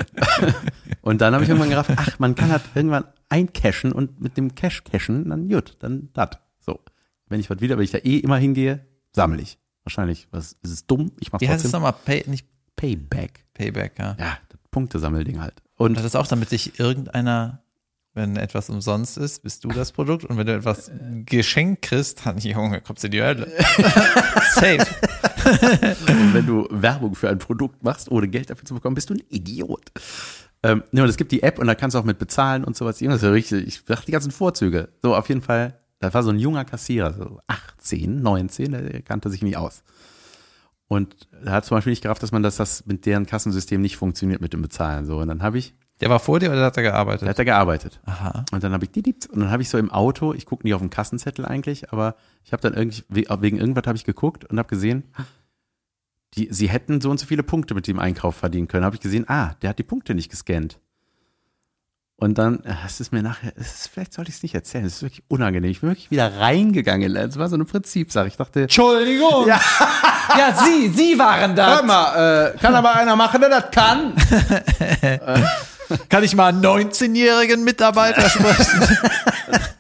und dann habe ich irgendwann gerafft, ach, man kann halt irgendwann eincashen und mit dem Cash cashen, dann gut, dann dat. So. Wenn ich was wieder, wenn ich da eh immer hingehe, sammle ich. Wahrscheinlich, was ist es dumm? Ich mach's Wie heißt es trotzdem. nochmal? Pay, nicht Payback. Payback, ja. Ja, das Punktesammelding halt. Und Und das ist auch, damit sich irgendeiner, wenn etwas umsonst ist, bist du das Produkt. Und wenn du etwas geschenkt kriegst, dann, Junge, kommst du in die Hölle. Safe. Und wenn du Werbung für ein Produkt machst, ohne Geld dafür zu bekommen, bist du ein Idiot. Ähm, ne, und es gibt die App und da kannst du auch mit bezahlen und sowas. Das ist ja richtig, ich dachte die ganzen Vorzüge. So, auf jeden Fall, da war so ein junger Kassierer, so 18, 19, der kannte sich nicht aus. Und er hat zum Beispiel nicht gerafft, dass man das, das mit deren Kassensystem nicht funktioniert mit dem Bezahlen. So, und dann habe ich, Der war vor dir oder hat er gearbeitet? hat er gearbeitet. Aha. Und dann habe ich didit, und dann habe ich so im Auto, ich gucke nicht auf den Kassenzettel eigentlich, aber ich habe dann irgendwie wegen irgendwas habe ich geguckt und habe gesehen, die, sie hätten so und so viele Punkte mit dem Einkauf verdienen können. Habe ich gesehen, ah, der hat die Punkte nicht gescannt. Und dann, äh, es ist mir nachher, es ist, vielleicht sollte ich es nicht erzählen, es ist wirklich unangenehm. Ich bin wirklich wieder reingegangen. Es war so eine Prinzipsache. Ich dachte, Entschuldigung. Ja. ja, Sie, Sie waren da. mal, äh, kann aber einer machen, der das kann. Kann ich mal einen 19-jährigen Mitarbeiter sprechen?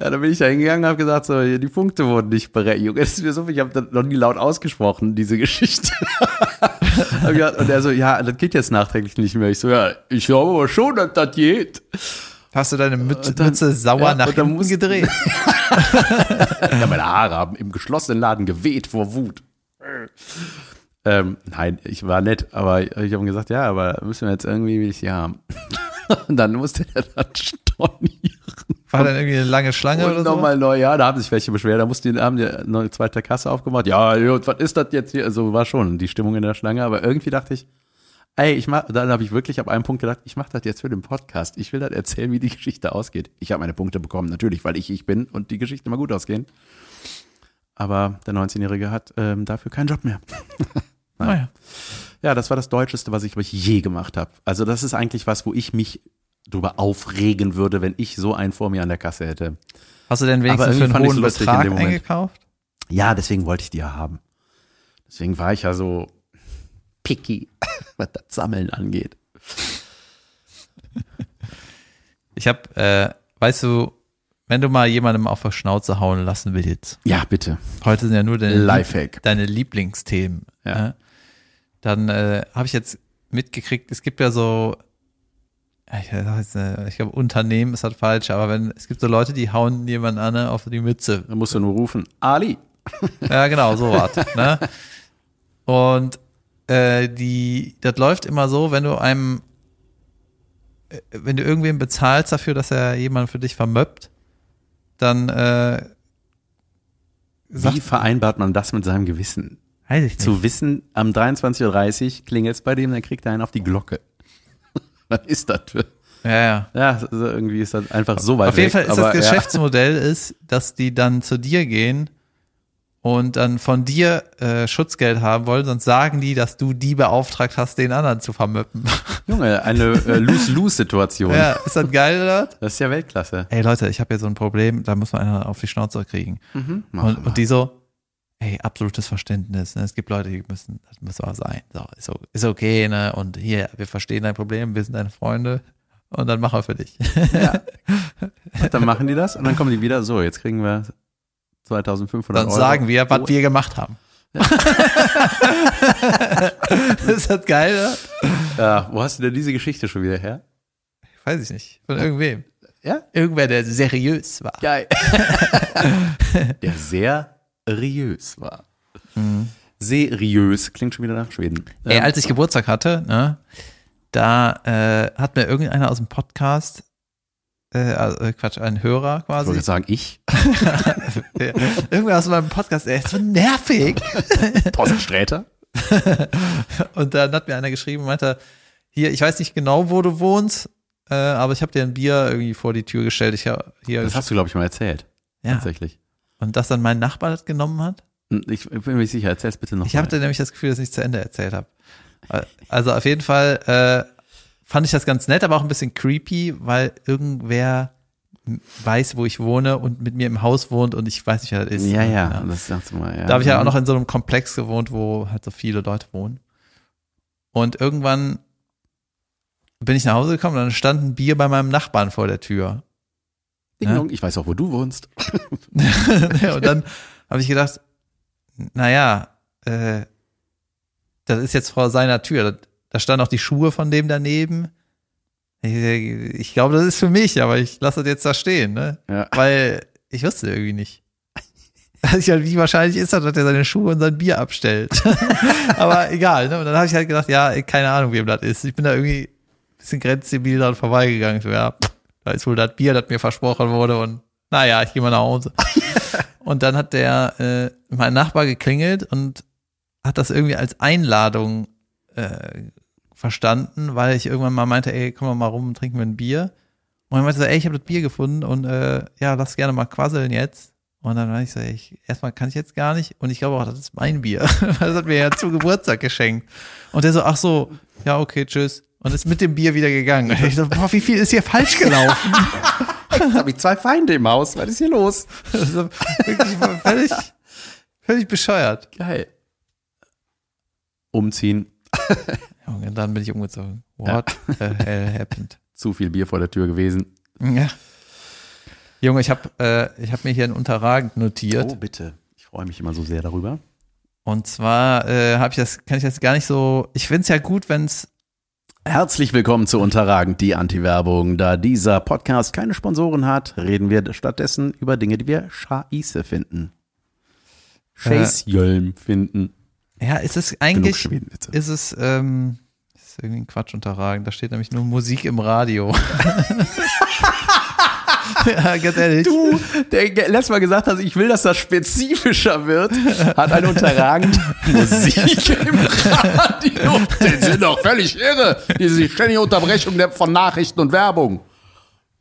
Ja, dann bin ich da hingegangen und habe gesagt, so, die Punkte wurden nicht berechnet. Junge, Das ist mir so, ich habe das noch nie laut ausgesprochen, diese Geschichte. Und er so, ja, das geht jetzt nachträglich nicht mehr. Ich so, ja, ich glaube aber schon, dass das geht. Hast du deine Mütze, dann- Mütze sauer ja, nach hinten muss- gedreht? Ja, meine Haare haben im geschlossenen Laden geweht vor Wut. Ähm, nein, ich war nett, aber ich habe ihm gesagt, ja, aber müssen wir jetzt irgendwie, sie haben. Und dann musste er das stornieren. War dann irgendwie eine lange Schlange Und oder so? nochmal neu, ja, da haben sich welche beschwert, da mussten die, haben die eine zweite Kasse aufgemacht. Ja, was ist das jetzt hier? Also war schon die Stimmung in der Schlange, aber irgendwie dachte ich, ey, ich mach, dann habe ich wirklich ab einem Punkt gedacht, ich mache das jetzt für den Podcast. Ich will das erzählen, wie die Geschichte ausgeht. Ich habe meine Punkte bekommen, natürlich, weil ich ich bin und die Geschichte immer gut ausgehen. Aber der 19-Jährige hat ähm, dafür keinen Job mehr. Naja. Ja, das war das Deutscheste, was ich, was ich je gemacht habe. Also das ist eigentlich was, wo ich mich drüber aufregen würde, wenn ich so einen vor mir an der Kasse hätte. Hast du denn wenigstens für einen hohen Betrag eingekauft? Ja, deswegen wollte ich die ja haben. Deswegen war ich ja so picky, was das Sammeln angeht. Ich habe, äh, weißt du, wenn du mal jemandem auf der Schnauze hauen lassen willst, Ja, bitte. heute sind ja nur deine, Lifehack. deine Lieblingsthemen, Ja. Dann äh, habe ich jetzt mitgekriegt, es gibt ja so, ich, äh, ich glaube, Unternehmen ist halt falsch, aber wenn es gibt so Leute, die hauen jemanden an auf die Mütze. Da musst du nur rufen, Ali. Ja, genau, so was. ne? Und äh, die, das läuft immer so, wenn du einem, äh, wenn du irgendwem bezahlst dafür, dass er jemanden für dich vermöppt, dann äh, Wie sagt, vereinbart man das mit seinem Gewissen? Weiß ich nicht. Zu wissen, am 23.30 Uhr klingelt es bei dem, dann kriegt er einen auf die Glocke. Was ist das für? Ja, ja. Ja, also irgendwie ist das einfach so weit Auf jeden weg, Fall ist aber das Geschäftsmodell ist, dass die dann zu dir gehen und dann von dir äh, Schutzgeld haben wollen, sonst sagen die, dass du die beauftragt hast, den anderen zu vermöppen. Ja, Junge, eine äh, Lose-Lose-Situation. ja, ist das geil, oder? Das ist ja Weltklasse. Ey Leute, ich habe hier so ein Problem, da muss man einer auf die Schnauze kriegen. Mach Und, und die so, ey, absolutes Verständnis. Ne? Es gibt Leute, die müssen, das muss auch sein. So, ist, ist okay, ne? Und hier, wir verstehen dein Problem, wir sind deine Freunde. Und dann machen wir für dich. Und dann machen die das und dann kommen die wieder, so, jetzt kriegen wir 2500 Dann Euro. sagen wir, was wir gemacht haben. ist das geil, oder? Ja, wo hast du denn diese Geschichte schon wieder her? Weiß ich nicht. Von irgendwem. Ja? Irgendwer, der seriös war. Geil. der sehr seriös war. Seriös, klingt schon wieder nach Schweden. Ey, Ähm, als ich Geburtstag hatte, ne, da äh, hat mir irgendeiner aus dem Podcast, äh, also, äh, Quatsch, ein Hörer ich wollte quasi, jetzt sagen, ich, irgendwer aus meinem Podcast, ist so nervig. Thorsten Sträter. Und dann hat mir einer geschrieben, meinte, hier, ich weiß nicht genau, wo du wohnst, äh, aber ich habe dir ein Bier irgendwie vor die Tür gestellt. Ich hab hier Das hast du, glaube ich, mal erzählt. ja. Tatsächlich. Und dass dann mein Nachbar das genommen hat. Ich bin mir nicht sicher, erzähl's bitte noch Ich hatte nämlich das Gefühl, dass ich zu Ende erzählt habe. Also auf jeden Fall äh, fand ich das ganz nett, aber auch ein bisschen creepy, weil irgendwer weiß, wo ich wohne und mit mir im Haus wohnt und ich weiß nicht, wer das ist. Ja, ja, das sagst du mal. Ja. Da habe ich ja auch noch in so einem Komplex gewohnt, wo halt so viele Leute wohnen. Und irgendwann bin ich nach Hause gekommen und dann stand ein Bier bei meinem Nachbarn vor der Tür. Ding Dong, Ich weiß auch, wo du wohnst. und dann habe ich gedacht, naja, äh, das ist jetzt vor seiner Tür. Da, da standen auch die Schuhe von dem daneben. Ich, ich glaube, das ist für mich, aber ich lasse das jetzt da stehen, ne? Ja. Weil ich wusste irgendwie nicht. Also ich halt, wie wahrscheinlich ist das, dass er seine Schuhe und sein Bier abstellt. aber egal, ne? Und dann habe ich halt gedacht, ja, keine Ahnung, wem das ist. Ich bin da irgendwie ein bisschen grenzdebil dran vorbeigegangen. Ich So, ja, pff, ist wohl das Bier, das mir versprochen wurde und naja, ich gehe mal nach Hause. und dann hat der, äh, mein Nachbar geklingelt und hat das irgendwie als Einladung äh, verstanden, weil ich irgendwann mal meinte, ey, komm mal rum und trinken wir ein Bier. Und er meinte so, ey, ich habe das Bier gefunden und äh, ja, lass gerne mal quasseln jetzt. Und dann war ich so, ich, erstmal kann ich jetzt gar nicht. Und ich glaube auch, das ist mein Bier. das hat mir ja zu Geburtstag geschenkt. Und der so, ach so, ja, okay, tschüss. Und ist mit dem Bier wieder gegangen. Und ich so, boah, wie viel ist hier falsch gelaufen? Jetzt habe ich zwei Feinde im Haus. Was ist hier los? also, wirklich völlig, völlig bescheuert. Geil. Umziehen. Und dann bin ich umgezogen. What the hell happened? Zu viel Bier vor der Tür gewesen. Ja. Junge, ich habe äh, ich hab mir hier ein Unterragend notiert. Oh, bitte. Ich freue mich immer so sehr darüber. Und zwar äh, habe ich das, kann ich das gar nicht so. Ich finde es ja gut, wenn es. Herzlich willkommen zu Unterragend, die Anti-Werbung. Da dieser Podcast keine Sponsoren hat, reden wir stattdessen über Dinge, die wir scheiße finden. Scheißjölm finden. Ja, ist es eigentlich. Ist es. Ähm, ist irgendwie ein Quatsch unterragend. Da steht nämlich nur Musik im Radio. ja, ganz ehrlich. Du, der letztes Mal gesagt hast, ich will, dass das spezifischer wird, hat ein unterragend Musik im Radio. Die sind doch völlig irre. Diese ständige Unterbrechung von Nachrichten und Werbung.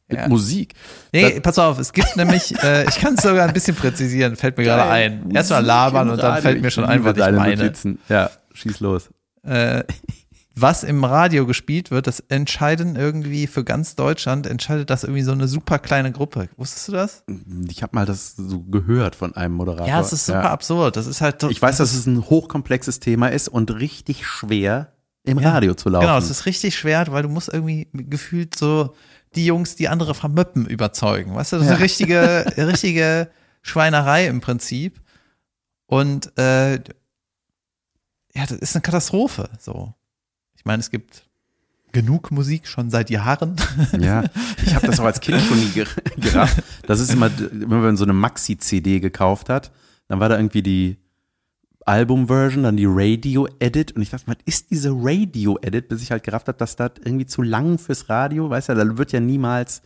Mit Ja. Musik. Nee, pass auf, es gibt nämlich, äh, ich kann es sogar ein bisschen präzisieren, fällt mir gerade ein. Erstmal labern und dann fällt mir schon ein, was ich meine. Notizen. Ja, schieß los. äh, was im Radio gespielt wird, das entscheiden irgendwie für ganz Deutschland, entscheidet das irgendwie so eine super kleine Gruppe. Wusstest du das? Ich habe mal das so gehört von einem Moderator. Ja, es ist super absurd. Das ist halt. Ich weiß, dass es ein hochkomplexes Thema ist und richtig schwer im Radio zu laufen. Genau, es ist richtig schwer, weil du musst irgendwie gefühlt so die Jungs, die andere vermöppen, überzeugen. Weißt du, das ist eine richtige, richtige Schweinerei im Prinzip. Und äh, ja, das ist eine Katastrophe. So. Ich meine, es gibt genug Musik schon seit Jahren. Ja, ich habe das auch als Kind schon nie ger- gerafft. Das ist immer, wenn man so eine Maxi-CD gekauft hat, dann war da irgendwie die Album-Version, dann die Radio-Edit und ich dachte, was ist diese Radio-Edit, bis ich halt gerafft habe, dass das irgendwie zu lang fürs Radio, weißt du, da wird ja niemals,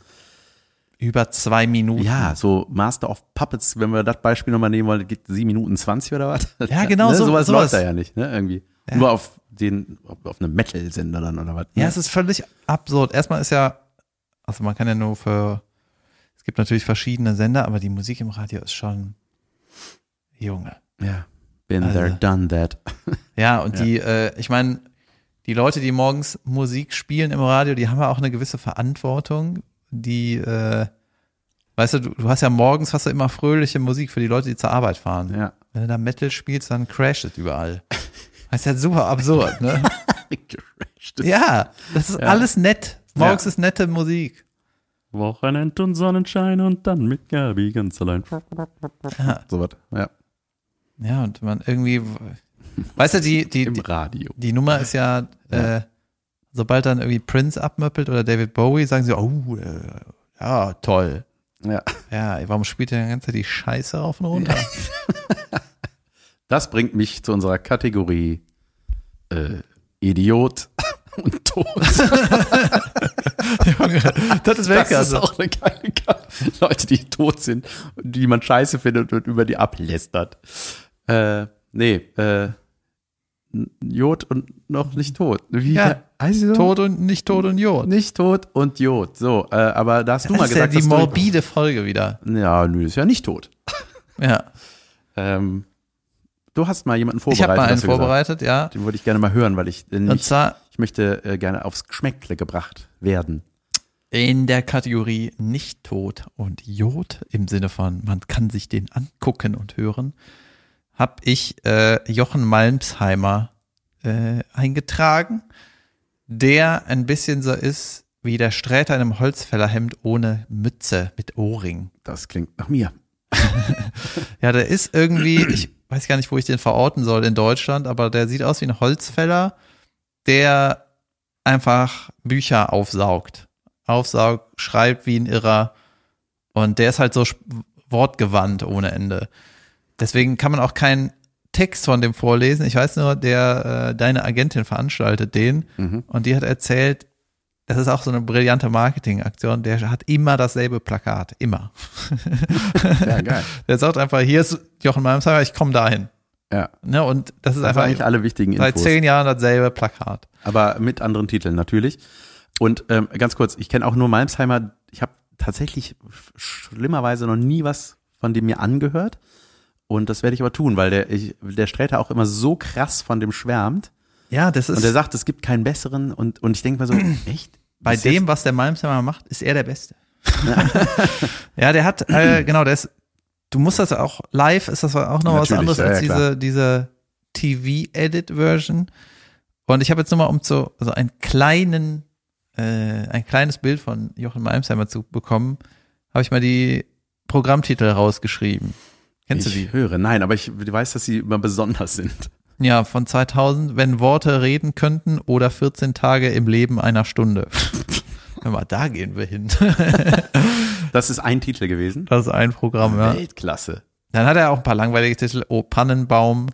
Über zwei Minuten. ja, so Master of Puppets, wenn wir das Beispiel nochmal nehmen wollen, geht 7 Minuten 20 oder was? Ja, genau ne? so- Sowas sowas. läuft da ja nicht, ne, irgendwie. Nur auf den, auf einem Metal-Sender dann oder was. Ja, ne? es ist völlig absurd. Erstmal ist ja, also man kann ja nur für, es gibt natürlich verschiedene Sender, aber die Musik im Radio ist schon, Junge. ja. Been Also- there, done that. Ja, und die, äh, ich meine, die Leute, die morgens Musik spielen im Radio, die haben ja auch eine gewisse Verantwortung, die, äh, weißt du, du, du hast ja morgens hast du immer fröhliche Musik für die Leute, die zur Arbeit fahren. Ja. Wenn du da Metal spielst, dann crasht es überall. Das ist ja super absurd, ne? Ja, das ist Ja. alles nett. Morgens Ja. ist nette Musik. Wochenend und Sonnenschein und dann mit Gabi ganz allein. Ja. So was, ja. Ja, und man irgendwie, weißt du, die, die, Im die, Radio. die Nummer ist ja, Äh, sobald dann irgendwie Prince abmöppelt oder David Bowie, sagen sie, oh, äh, Ja, toll. Ja. Ja, warum spielt er die ganze Zeit die Scheiße rauf und runter? Das bringt mich zu unserer Kategorie äh, Idiot und Tod. das ist weg. Das ist Also. auch eine geile Karte. Leute, die tot sind und die man scheiße findet und über die ablästert. Äh, nee, äh, Jod und noch nicht tot. Wie Ja, heißt sie so? Tod und nicht Tod und Jod. Nicht tot und Jod. So, äh, aber da hast du mal Das ist ja gesagt, die morbide Folge wieder. Ja, nö, ist ja nicht tot. Ja. Ähm, du hast mal jemanden Ich vorbereitet. habe mal einen vorbereitet, ja. Den würde ich gerne mal hören, weil ich äh, Und zwar ich möchte äh, gerne aufs Geschmäckle gebracht werden. in der Kategorie nicht tot und Jod im Sinne von man kann sich den angucken und hören, habe ich äh, Jochen Malmsheimer äh, eingetragen, der ein bisschen so ist wie der Sträter in einem Holzfällerhemd ohne Mütze mit Ohrring. Das klingt nach mir. Ja, der ist irgendwie, ich weiß gar nicht, wo ich den verorten soll in Deutschland, aber der sieht aus wie ein Holzfäller, der einfach Bücher aufsaugt. Aufsaugt, schreibt wie ein Irrer. Und der ist halt so wortgewandt ohne Ende. Deswegen kann man auch keinen Text von dem vorlesen. Ich weiß nur, der, äh, deine Agentin veranstaltet den Mhm. und die hat erzählt, das ist auch so eine brillante Marketingaktion, der hat immer dasselbe Plakat. Immer. Ja, geil. Der sagt einfach, hier ist Jochen Malmsheimer, ich komme dahin. Ja. Ne, und das ist Das einfach eigentlich alle wichtigen seit Infos. zehn Jahren dasselbe Plakat. aber mit anderen Titeln natürlich. Und ähm, ganz kurz, ich kenne auch nur Malmsheimer. Ich habe tatsächlich schlimmerweise noch nie was von dem mir angehört. Und das werde ich aber tun, weil der, ich, der Sträter auch immer so krass von dem schwärmt. Ja, das ist Und er sagt, es gibt keinen besseren. Und, und ich denke mir so, echt? Bei Bis dem, was der Malmsheimer macht, ist er der Beste. ja, der hat, äh, genau, der ist, du musst das auch, live ist das auch noch was Natürlich, anderes ja, als ja, diese, diese TV-Edit-Version. Und ich habe jetzt nochmal, um zu, also einen kleinen, äh, ein kleines Bild von Jochen Malmsheimer zu bekommen, habe ich mal die Programmtitel rausgeschrieben. Kennst ich du die? höre, nein, aber ich weiß, dass sie immer besonders sind. Ja, von 2000, wenn Worte reden könnten oder 14 Tage im Leben einer Stunde. Hör mal, da gehen wir hin. Das ist ein Titel gewesen. Das ist ein Programm, ja. Weltklasse. Dann hat er auch ein paar langweilige Titel. Oh, Pannenbaum,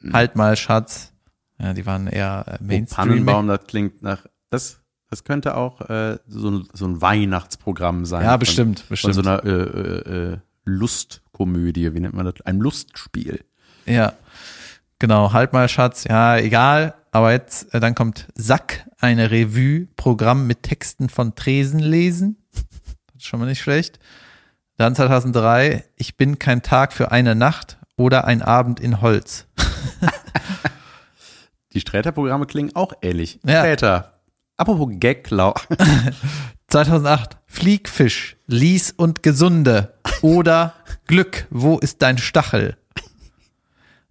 Hm. Halt mal Schatz. Ja, die waren eher äh, Oh, Mainstream. Pannenbaum, das klingt nach. Das, das könnte auch äh, so, ein, so ein Weihnachtsprogramm sein. ja, Von- bestimmt, Von bestimmt. so einer äh, äh, äh, Lustkomödie, wie nennt man das? Ein Lustspiel. Ja, genau. Halt mal Schatz. Ja, egal. Aber jetzt, äh, dann kommt Sack, eine Revue, Programm mit Texten von Tresen lesen. Das ist schon mal nicht schlecht. Dann 2003, ich bin kein Tag für eine Nacht oder ein Abend in Holz. Die Sträter-Programme klingen auch ähnlich. Ja. Sträter. Apropos Gaglau. 2008, Fliegfisch, Lies und Gesunde oder Glück, wo ist dein Stachel?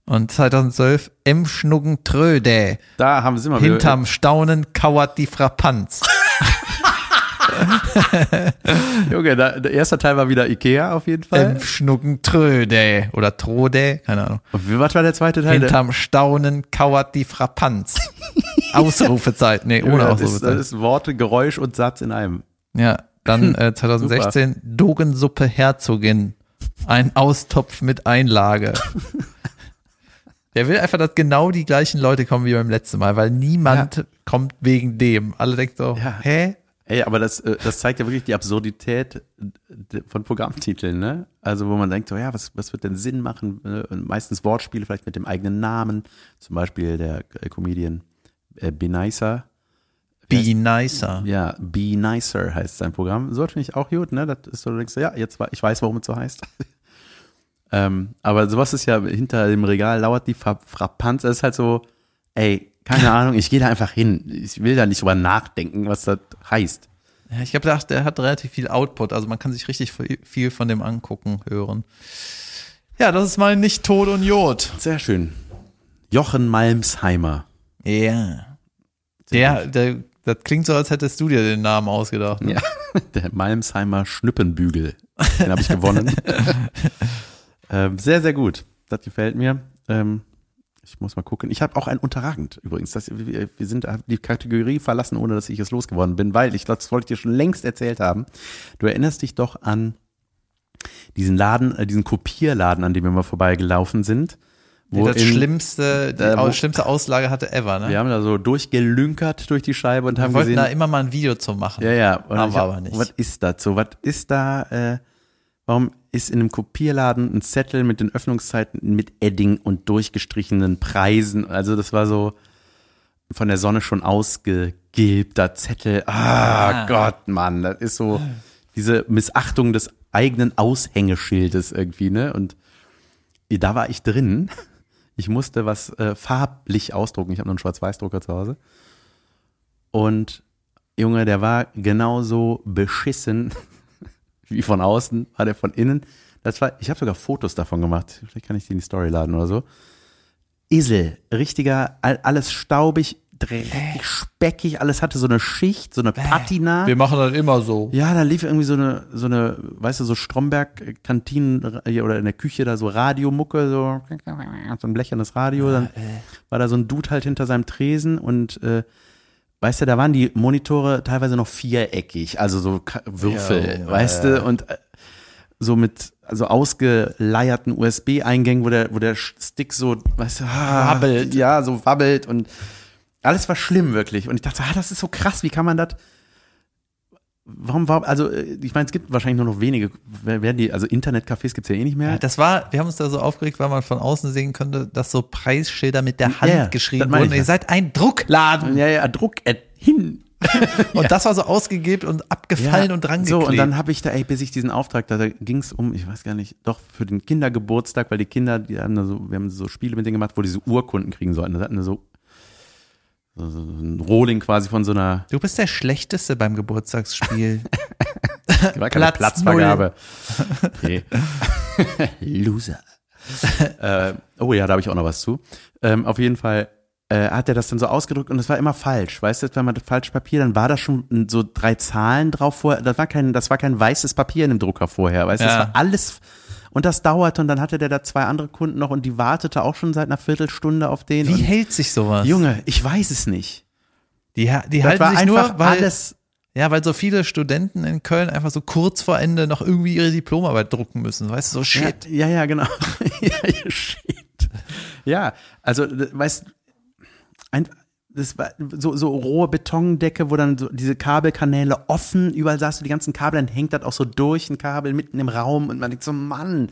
Und 2012, M. Schnuggen Trödä, Da haben sie mal wieder- hinterm Staunen kauert die Frappanz. Junge, da, der erste Teil war wieder Ikea auf jeden Fall. M. Schnuggen Trödä oder Trodä, keine Ahnung. Und wie, was war der zweite Teil? Hinterm Staunen kauert die Frappanz. Ausrufezeit, nee, Junge, ohne das, ist, Ausrufezeit. das ist Worte, Geräusch und Satz in einem. Ja, dann äh, 2016 Dogensuppe Herzogin. Ein Austopf mit Einlage. Der will einfach, dass genau die gleichen Leute kommen wie beim letzten Mal, weil niemand kommt wegen dem. Alle denken so, Ja. hä? Ey, aber das, äh, das zeigt ja wirklich die Absurdität von Programmtiteln, ne? Also wo man denkt, so ja, was, was wird denn Sinn machen? ne? Meistens Wortspiele vielleicht mit dem eigenen Namen. Zum Beispiel der äh, Comedian äh, Be Nicer. Be nicer. Ja, Be Nicer heißt sein Programm. So finde ich auch gut, ne? Das ist so, du denkst, ja, jetzt ich weiß, warum es so heißt. ähm, aber sowas ist ja hinter dem Regal lauert die Fra Frappanz. Das ist halt so, ey, keine Ahnung, ich gehe da einfach hin. Ich will da nicht drüber nachdenken, was das heißt. Ja, ich habe gedacht, der hat relativ viel Output, also man kann sich richtig viel von dem angucken, hören. Ja, das ist mal nicht Tod und Jod. Sehr schön. Jochen Malmsheimer. Ja. Der, der, das klingt so, als hättest du dir den Namen ausgedacht. Ne? Ja, der Malmsheimer Schnüppenbügel. Den habe ich gewonnen. ähm, sehr, sehr gut. Das gefällt mir. Ähm, Ich muss mal gucken. Ich habe auch ein Unterragend übrigens. Das, wir, wir sind die Kategorie verlassen, ohne dass ich es losgeworden bin, weil ich das wollte ich dir schon längst erzählt haben. Du erinnerst dich doch an diesen Laden, äh, diesen Kopierladen, an dem wir mal vorbeigelaufen sind. Die das in- schlimmste, die äh, wo- schlimmste Auslage hatte ever, ne? Wir haben da so durchgelünkert durch die Scheibe und wir haben wollten gesehen, da immer mal ein Video zu machen. Ja, ja. Haben wir aber nicht. Was ist das so? Was ist da, äh, warum ist in einem Kopierladen ein Zettel mit den Öffnungszeiten mit Edding und durchgestrichenen Preisen? Also das war so von der Sonne schon ausgegilbter Zettel. Ah, Ah. Gott, Mann, das ist so diese Missachtung des eigenen Aushängeschildes irgendwie, ne? Und da war ich drin. Ich musste was äh, farblich ausdrucken. Ich habe noch einen Schwarz-Weiß-Drucker zu Hause. Und Junge, der war genauso beschissen wie von außen, war der von innen. Das war, ich habe sogar Fotos davon gemacht. Vielleicht kann ich die in die Story laden oder so. Esel, richtiger, all- alles staubig, dreckig, speckig, alles hatte so eine Schicht, so eine Patina. Wir machen das immer so. Ja, da lief irgendwie so eine, so eine, weißt du, so Stromberg-Kantinen äh, oder in der Küche da so Radiomucke, so, so ein blechernes Radio. Dann war da so ein Dude halt hinter seinem Tresen und äh, weißt du, da waren die Monitore teilweise noch viereckig, also so Würfel, Ja, weißt du, und äh, so mit also ausgeleierten USB-Eingängen, wo der, wo der Stick so, weißt du, ah, Wabbelt. Ja, so wabbelt und alles war schlimm wirklich. Und ich dachte, ah, das ist so krass, wie kann man das Warum war, also äh, ich meine, es gibt wahrscheinlich nur noch wenige, wer- werden die, also Internetcafés gibt's ja eh nicht mehr. Ja, das war, wir haben uns da so aufgeregt, weil man von außen sehen konnte, dass so Preisschilder mit der Hand Ja, ja, geschrieben wurden. ich ja. Ihr seid ein Druckladen. ja, ja, Druck hin. Und das war so ausgegeben und abgefallen und dran So, und dann habe ich da, ey, bis ich diesen Auftrag, da, da ging's um, ich weiß gar nicht, doch für den Kindergeburtstag, weil die Kinder, die haben da so, wir haben so Spiele mit denen gemacht, wo die so Urkunden kriegen sollten. Da hatten wir so, so, so ein Rohling quasi von so einer, Du bist der Schlechteste beim Geburtstagsspiel. war keine Platz Platzvergabe. Okay. Loser. äh, oh ja, da habe ich auch noch was zu. Ähm, auf jeden Fall äh, hat er das dann so ausgedrückt und es war immer falsch. Weißt du, wenn man das falsche Papier, dann war da schon so drei Zahlen drauf vorher. Das war kein, das war kein weißes Papier in dem Drucker vorher. Weißt du, das Ja. war alles. Und das dauerte und dann hatte der da zwei andere Kunden noch und die wartete auch schon seit einer Viertelstunde auf den. Wie hält sich sowas? Junge, ich weiß es nicht. die, die Das halten war sich einfach nur, weil, alles. ja, weil so viele Studenten in Köln einfach so kurz vor Ende noch irgendwie ihre Diplomarbeit drucken müssen. Weißt du, so shit. Ja, ja, ja genau. ja, shit. Ja, also, weißt ein, das war so, so rohe Betondecke, wo dann so diese Kabelkanäle offen, überall sahst du die ganzen Kabel, dann hängt das auch so durch ein Kabel mitten im Raum und man denkt so, Mann,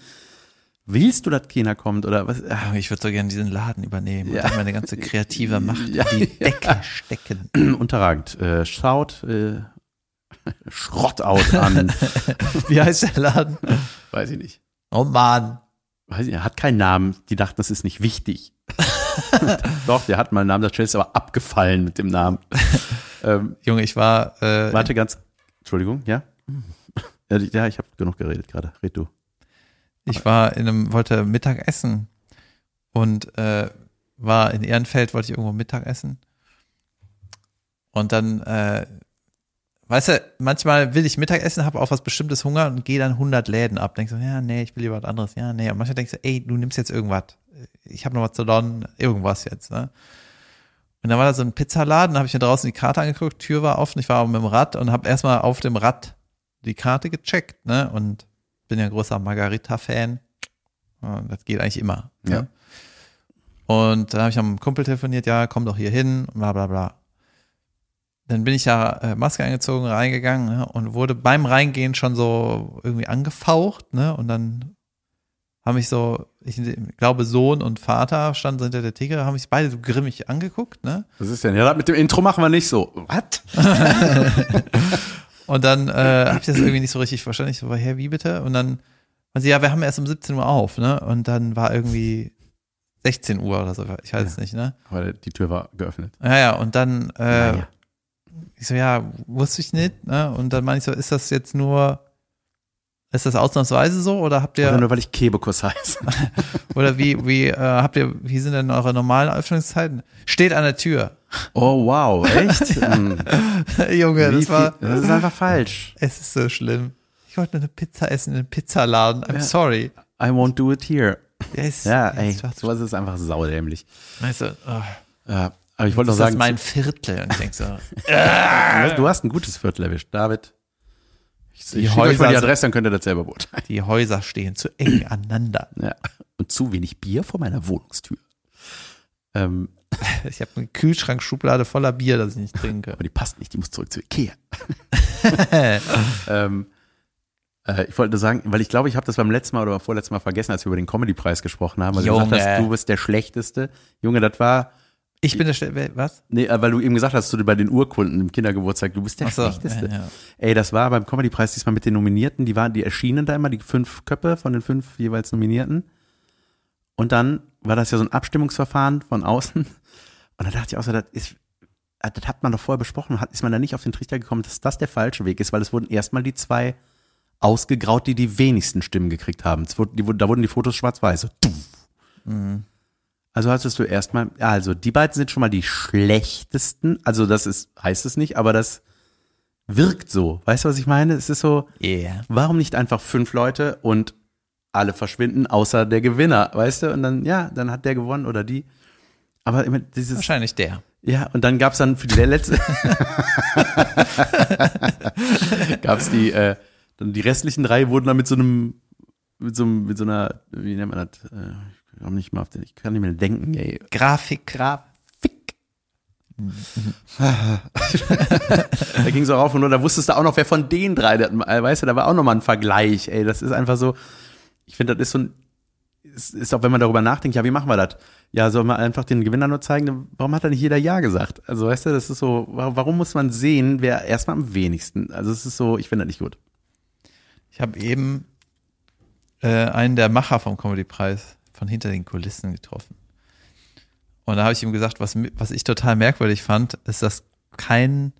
willst du, dass keiner kommt oder was? Ah, Ich würde so gerne diesen Laden übernehmen Ja. und dann meine ganze kreative Macht Ja, in die Decke stecken. unterragend. Äh, schaut äh, Schrottout an. Wie heißt der Laden? Weiß ich nicht. Oh Mann. Weiß ich, er hat keinen Namen. Die dachten, das ist nicht wichtig. Doch, der hat mal einen Namen, das ist aber abgefallen mit dem Namen. ähm, Junge, ich war, äh, warte ganz. Entschuldigung, ja? Ja, ich habe genug geredet gerade. Red du. ich war in einem, wollte Mittag essen und äh, war in Ehrenfeld, wollte ich irgendwo Mittag essen. Und dann, äh, weißt du, manchmal will ich Mittag essen, habe auf was bestimmtes Hunger und gehe dann 100 Läden ab. Denkst so, ja, nee, ich will lieber was anderes. Ja, nee. Und manchmal denkst du, ey, du nimmst jetzt irgendwas. Ich habe noch was zu lernen, irgendwas jetzt, ne? Und dann war da so ein Pizzaladen, habe ich mir draußen die Karte angeguckt, Tür war offen, ich war mit dem Rad und habe erstmal auf dem Rad die Karte gecheckt, ne? Und bin ja ein großer Margarita-Fan. Das geht eigentlich immer. Ja. Ne? Und dann habe ich am Kumpel telefoniert, ja, komm doch hier hin, bla bla bla. Dann bin ich ja äh, Maske angezogen, reingegangen ne? und wurde beim Reingehen schon so irgendwie angefaucht, ne? Und dann haben mich so, ich glaube, Sohn und Vater standen hinter der Theke, haben mich beide so grimmig angeguckt, ne? Was ist denn? Ja, mit dem Intro machen wir nicht so. Was? Und dann äh, habe ich das irgendwie nicht so richtig verstanden. Ich so, hä, wie bitte? Und dann, und sie, ja, wir haben erst um 17 Uhr auf, ne? Und dann war irgendwie 16 Uhr oder so, ich weiß es nicht, ne? Weil die Tür war geöffnet. Ja, ja, und dann, äh, Naja. Ich so, ja, wusste ich nicht, ne? Und dann meine ich so, ist das jetzt nur, ist das ausnahmsweise so oder habt ihr, Oder nur weil ich Kebekus heiße. oder wie, wie, äh, habt ihr, wie sind denn eure normalen Öffnungszeiten? Steht an der Tür. Oh, wow, echt? Hm. Junge, Wie das war, viel- das ist einfach falsch. es ist so schlimm. Ich wollte nur eine Pizza essen in einem Pizzaladen. I'm Ja. sorry. I won't do it here. Ist, Ja, ey, sowas ist einfach saudämlich. Weißt du, oh, Ja, aber ich wollte das noch ist sagen, mein Viertel. Und ich denk so, du, du hast ein gutes Viertel erwischt, David. Ich, Die ich schicke euch mal Häuser die Adresse, dann könnt ihr das selber beurteilen. die Häuser stehen zu eng aneinander. Ja. Und zu wenig Bier vor meiner Wohnungstür. Ähm, Ich habe eine Kühlschrankschublade voller Bier, das ich nicht trinke. aber die passt nicht, die muss zurück zu Ikea. ähm, äh, ich wollte nur sagen, weil ich glaube, ich habe das beim letzten Mal oder vorletzten Mal vergessen, als wir über den Comedy-Preis gesprochen haben, weil du gesagt Junge. hast, du bist der Schlechteste. Junge, das war, Ich bin der Stelle, was? nee, äh, weil du eben gesagt hast, du bei den Urkunden im Kindergeburtstag, du bist der Ach so, Schlechteste. ja, ja. Ey, das war beim Comedy-Preis diesmal mit den Nominierten, die waren, die erschienen da immer, die fünf Köpfe von den fünf jeweils Nominierten. Und dann war das ja so ein Abstimmungsverfahren von außen. Und da dachte ich auch so, das ist, äh, das hat man doch vorher besprochen, hat, ist man da nicht auf den Trichter gekommen, dass das der falsche Weg ist, weil es wurden erstmal die zwei ausgegraut, die die wenigsten Stimmen gekriegt haben. Wurde, die, da wurden die Fotos schwarz-weiß. So, tuff. Also hattest du erstmal, ja, also die beiden sind schon mal die schlechtesten. Also das ist, heißt es nicht, aber das wirkt so. Weißt du, was ich meine? Es ist so, Yeah. warum nicht einfach fünf Leute und alle verschwinden, außer der Gewinner, weißt du? Und dann, ja, dann hat der gewonnen oder die. Aber immer dieses, Wahrscheinlich der. ja, und dann gab's dann für die letzte, gab's die, äh, dann die restlichen drei wurden dann mit so einem, mit so, einem, mit so einer, wie nennt man das? Äh, ich komm nicht mal auf den, ich kann nicht mehr denken, ey. Grafik. Grafik. da ging so rauf und runter, da wusstest du auch noch, wer von den drei, das- weißt du, da war auch nochmal ein Vergleich, ey, das ist einfach so, ich finde, das ist so ein, ist, ist auch, wenn man darüber nachdenkt, ja, wie machen wir das? Ja, soll man einfach den Gewinner nur zeigen? Warum hat da nicht jeder Ja gesagt? Also, weißt du, das ist so, wa- warum muss man sehen, wer erstmal am wenigsten? Also, es ist so, ich finde das nicht gut. Ich habe eben äh, einen der Macher vom Comedy-Preis von hinter den Kulissen getroffen. Und da habe ich ihm gesagt, was, was ich total merkwürdig fand, ist, dass kein,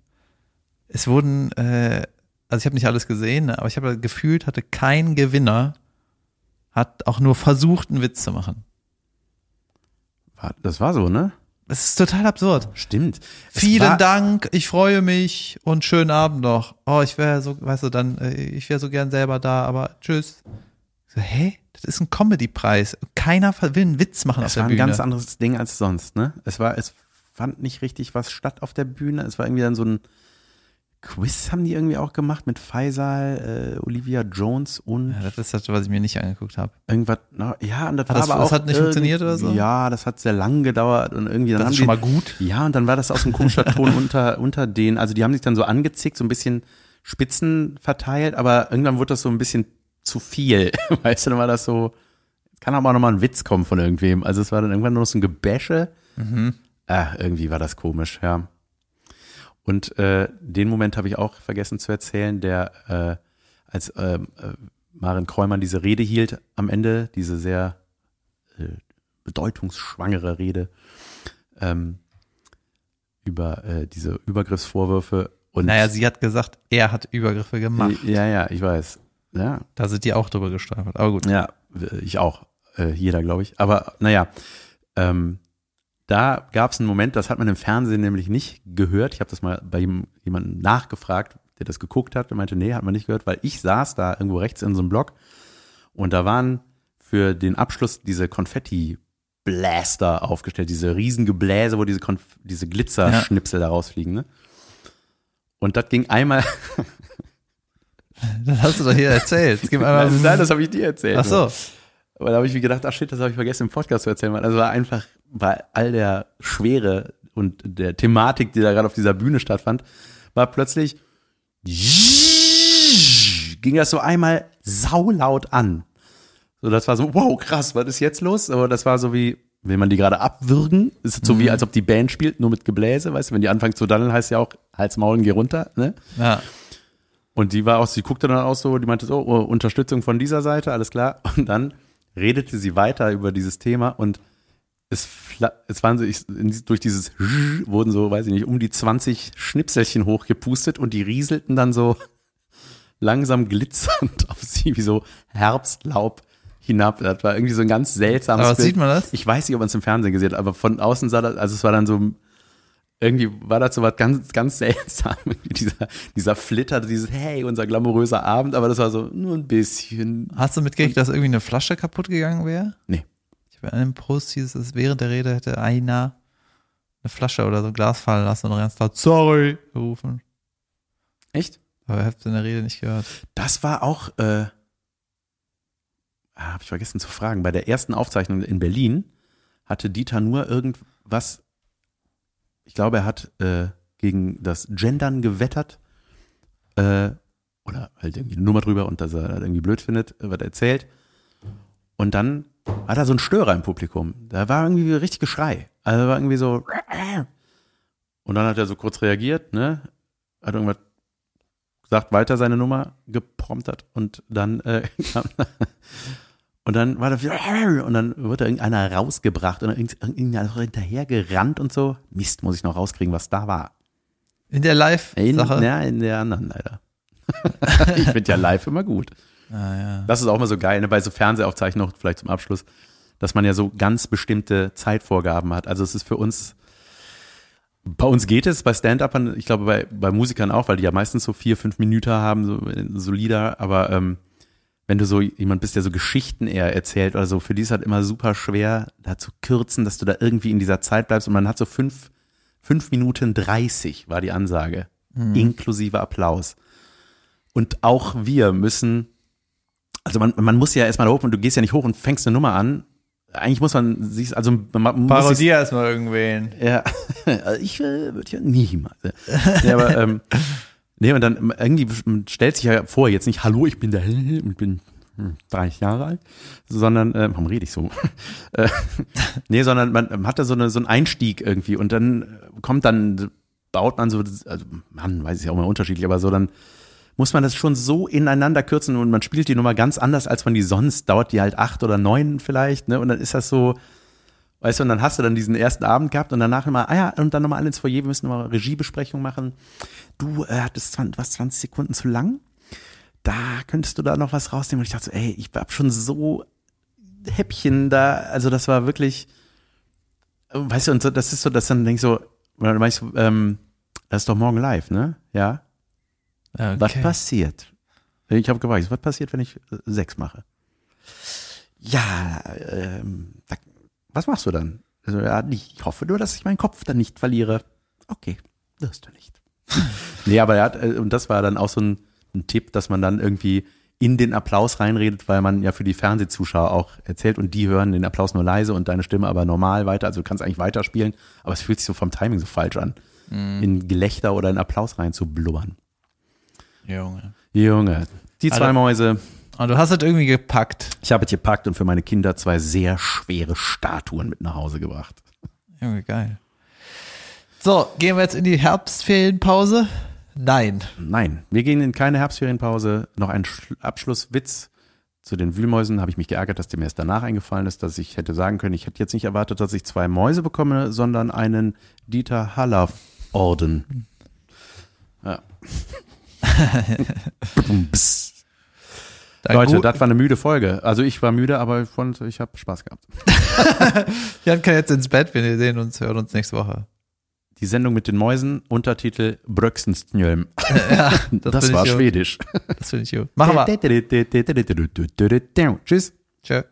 es wurden, äh, also ich habe nicht alles gesehen, aber ich habe gefühlt, hatte kein Gewinner, hat auch nur versucht, einen Witz zu machen. Das war so, ne? Es ist total absurd. Stimmt. Es Vielen Dank, ich freue mich und schönen Abend noch. Oh, ich wäre so, weißt du, dann, äh, ich wäre so gern selber da, aber tschüss. So, hä? Das ist ein Comedy-Preis. Keiner will einen Witz machen auf Es der war ein Bühne. ganz anderes Ding als sonst, ne? Es war, es fand nicht richtig was statt auf der Bühne. Es war irgendwie dann so ein Quiz haben die irgendwie auch gemacht mit Faisal, äh, Olivia Jones und ja, das ist das, was ich mir nicht angeguckt habe. irgendwas. na, Ja, und das Hat war das- aber das auch hat nicht funktioniert oder so? Ja, das hat sehr lang gedauert und irgendwie dann Das ist die, schon mal gut. Ja, und dann war das aus dem komischer Ton unter unter den. Also die haben sich dann so angezickt, so ein bisschen Spitzen verteilt, aber irgendwann wurde das so ein bisschen zu viel. Weißt du, dann war das so. Kann aber auch nochmal ein Witz kommen von irgendwem. Also es war dann irgendwann nur noch so ein Gebäsche. Mhm. Ah, irgendwie war das komisch, ja. Und äh, den Moment habe ich auch vergessen zu erzählen, der äh, als ähm, äh, Maren Kräumann diese Rede hielt am Ende, diese sehr äh, bedeutungsschwangere Rede ähm, über äh, diese Übergriffsvorwürfe und Naja, sie hat gesagt, er hat Übergriffe gemacht. ja, ja, ich weiß. Ja, Da sind die auch drüber gestolpert. Aber gut. Ja, ich auch. Äh, jeder, glaube ich. Aber naja, ähm, da gab es einen Moment, das hat man im Fernsehen nämlich nicht gehört. Ich habe das mal bei jemandem nachgefragt, der das geguckt hat und meinte, nee, hat man nicht gehört, weil ich saß da irgendwo rechts in so einem Block und da waren für den Abschluss diese Konfetti-Blaster aufgestellt, diese riesen Gebläse, wo diese, Konf diese Glitzerschnipsel da rausfliegen. Ne? Und das ging einmal, Das hast du doch hier erzählt. Einmal, nein, das habe ich dir erzählt. ach so. Aber da habe ich mir gedacht, ach shit, das habe ich vergessen im Podcast zu erzählen. Also war einfach bei all der Schwere und der Thematik, die da gerade auf dieser Bühne stattfand, war plötzlich ging das so einmal saulaut an. So, das war so, wow, krass, was ist jetzt los? Aber das war so wie, will man die gerade abwürgen? Ist so wie, als ob die Band spielt, nur mit Gebläse, weißt du? Wenn die anfangen zu daddeln, heißt ja auch, Hals, Maul, geh runter, ne? Ja. Und die war auch, sie guckte dann auch so, die meinte so, oh, Unterstützung von dieser Seite, alles klar. Und dann redete sie weiter über dieses Thema und es, es waren so, ich, durch dieses wurden so, weiß ich nicht, um die 20 Schnipselchen hochgepustet und die rieselten dann so langsam glitzernd auf sie wie so Herbstlaub hinab. Das war irgendwie so ein ganz seltsames Aber Bild. sieht man das? Ich weiß nicht, ob man es im Fernsehen gesehen hat, aber von außen sah das, also es war dann so irgendwie war das so was ganz, ganz seltsam. dieser, dieser Flitter, dieses Hey, unser glamouröser Abend, aber das war so nur ein bisschen. Hast du mitgekriegt, dass irgendwie eine Flasche kaputt gegangen wäre? Nee. Ich habe in einem Post hieß es, während der Rede hätte einer eine Flasche oder so ein Glas fallen lassen und ganz laut Sorry gerufen. Echt? Aber ihr habt in der Rede nicht gehört. Das war auch, äh, ah, habe ich vergessen zu fragen, bei der ersten Aufzeichnung in Berlin hatte Dieter nur irgendwas, ich glaube, er hat äh, gegen das Gendern gewettert äh, oder halt irgendwie eine Nummer drüber und dass er irgendwie blöd findet, äh, was er erzählt. Und dann hat er so einen Störer im Publikum. Da war irgendwie richtig Geschrei. Also war irgendwie so. Und dann hat er so kurz reagiert, ne? Hat irgendwas gesagt, weiter seine Nummer gepromptet und dann äh, kam, und dann war da wieder und dann wird da irgendeiner rausgebracht und irgendeiner hinterher gerannt und so. Mist, muss ich noch rauskriegen, was da war. In der Live-Sache? Ja, in der anderen leider. ich finde ja live immer gut. Ah, ja. Das ist auch immer so geil, ne? bei so Fernsehaufzeichnungen, vielleicht zum Abschluss, dass man ja so ganz bestimmte Zeitvorgaben hat. Also es ist für uns, bei uns geht es, bei Stand-Upern, ich glaube bei, bei Musikern auch, weil die ja meistens so vier, fünf Minuten haben, so solider, aber ähm, wenn du so jemand bist, der so Geschichten eher erzählt oder so, für die ist halt immer super schwer, da zu kürzen, dass du da irgendwie in dieser Zeit bleibst und man hat so fünf, fünf Minuten dreißig war die Ansage, mhm. inklusive Applaus. Und auch wir müssen also man, man muss ja erstmal hoch und du gehst ja nicht hoch und fängst eine Nummer an. Eigentlich muss man sich, also man Parodie erstmal irgendwen. Ja, ich äh, würde ja niemals. ja, aber ähm, nee, und dann irgendwie stellt sich ja vor, jetzt nicht, hallo, ich bin der, ich bin 30 Jahre alt, sondern, äh, warum rede ich so? Äh, nee, sondern man hat da so, eine, so einen Einstieg irgendwie und dann kommt dann, baut man so, also man weiß ich ja auch immer unterschiedlich, aber so dann muss man das schon so ineinander kürzen und man spielt die Nummer ganz anders, als man die sonst, dauert die halt acht oder neun vielleicht, ne? Und dann ist das so, weißt du, und dann hast du dann diesen ersten Abend gehabt und danach immer, ah ja, und dann nochmal alle ins Foyer, wir müssen nochmal Regiebesprechung machen. Du äh, hattest 20, was, 20 Sekunden zu lang? Da könntest du da noch was rausnehmen. Und ich dachte so, ey, ich hab schon so Häppchen da, also das war wirklich, weißt du, und so, das ist so, dass dann denkst so, weißt du, ähm, das ist doch morgen live, ne? Ja. Okay. Was passiert? Ich habe geweißt, was passiert, wenn ich äh, sechs mache? Ja, ähm, was machst du dann? Also, ja, ich hoffe nur, dass ich meinen Kopf dann nicht verliere. Okay, wirst du nicht. nee, aber er hat, äh, und das war dann auch so ein, ein Tipp, dass man dann irgendwie in den Applaus reinredet, weil man ja für die Fernsehzuschauer auch erzählt und die hören den Applaus nur leise und deine Stimme aber normal weiter. Also du kannst eigentlich weiterspielen, aber es fühlt sich so vom Timing so falsch an, mm. in Gelächter oder in Applaus rein zu blubbern. Junge. Junge. Die zwei also, Mäuse. Und du hast es irgendwie gepackt. Ich habe es gepackt und für meine Kinder zwei sehr schwere Statuen mit nach Hause gebracht. Junge, geil. So, gehen wir jetzt in die Herbstferienpause? Nein. Nein, wir gehen in keine Herbstferienpause. Noch ein Abschlusswitz zu den Wühlmäusen. Habe ich mich geärgert, dass mir erst danach eingefallen ist, dass ich hätte sagen können, ich hätte jetzt nicht erwartet, dass ich zwei Mäuse bekomme, sondern einen Dieter Haller Orden. Ja. Leute, das war eine müde Folge. Also ich war müde, aber ich, ich habe Spaß gehabt. Jan kann jetzt ins Bett, wir sehen uns, hören uns nächste Woche. Die Sendung mit den Mäusen, Untertitel Bröxenstnjölm. Ja, das, das war schwedisch. Das finde ich gut. Machen wir. Tschüss. Tschö.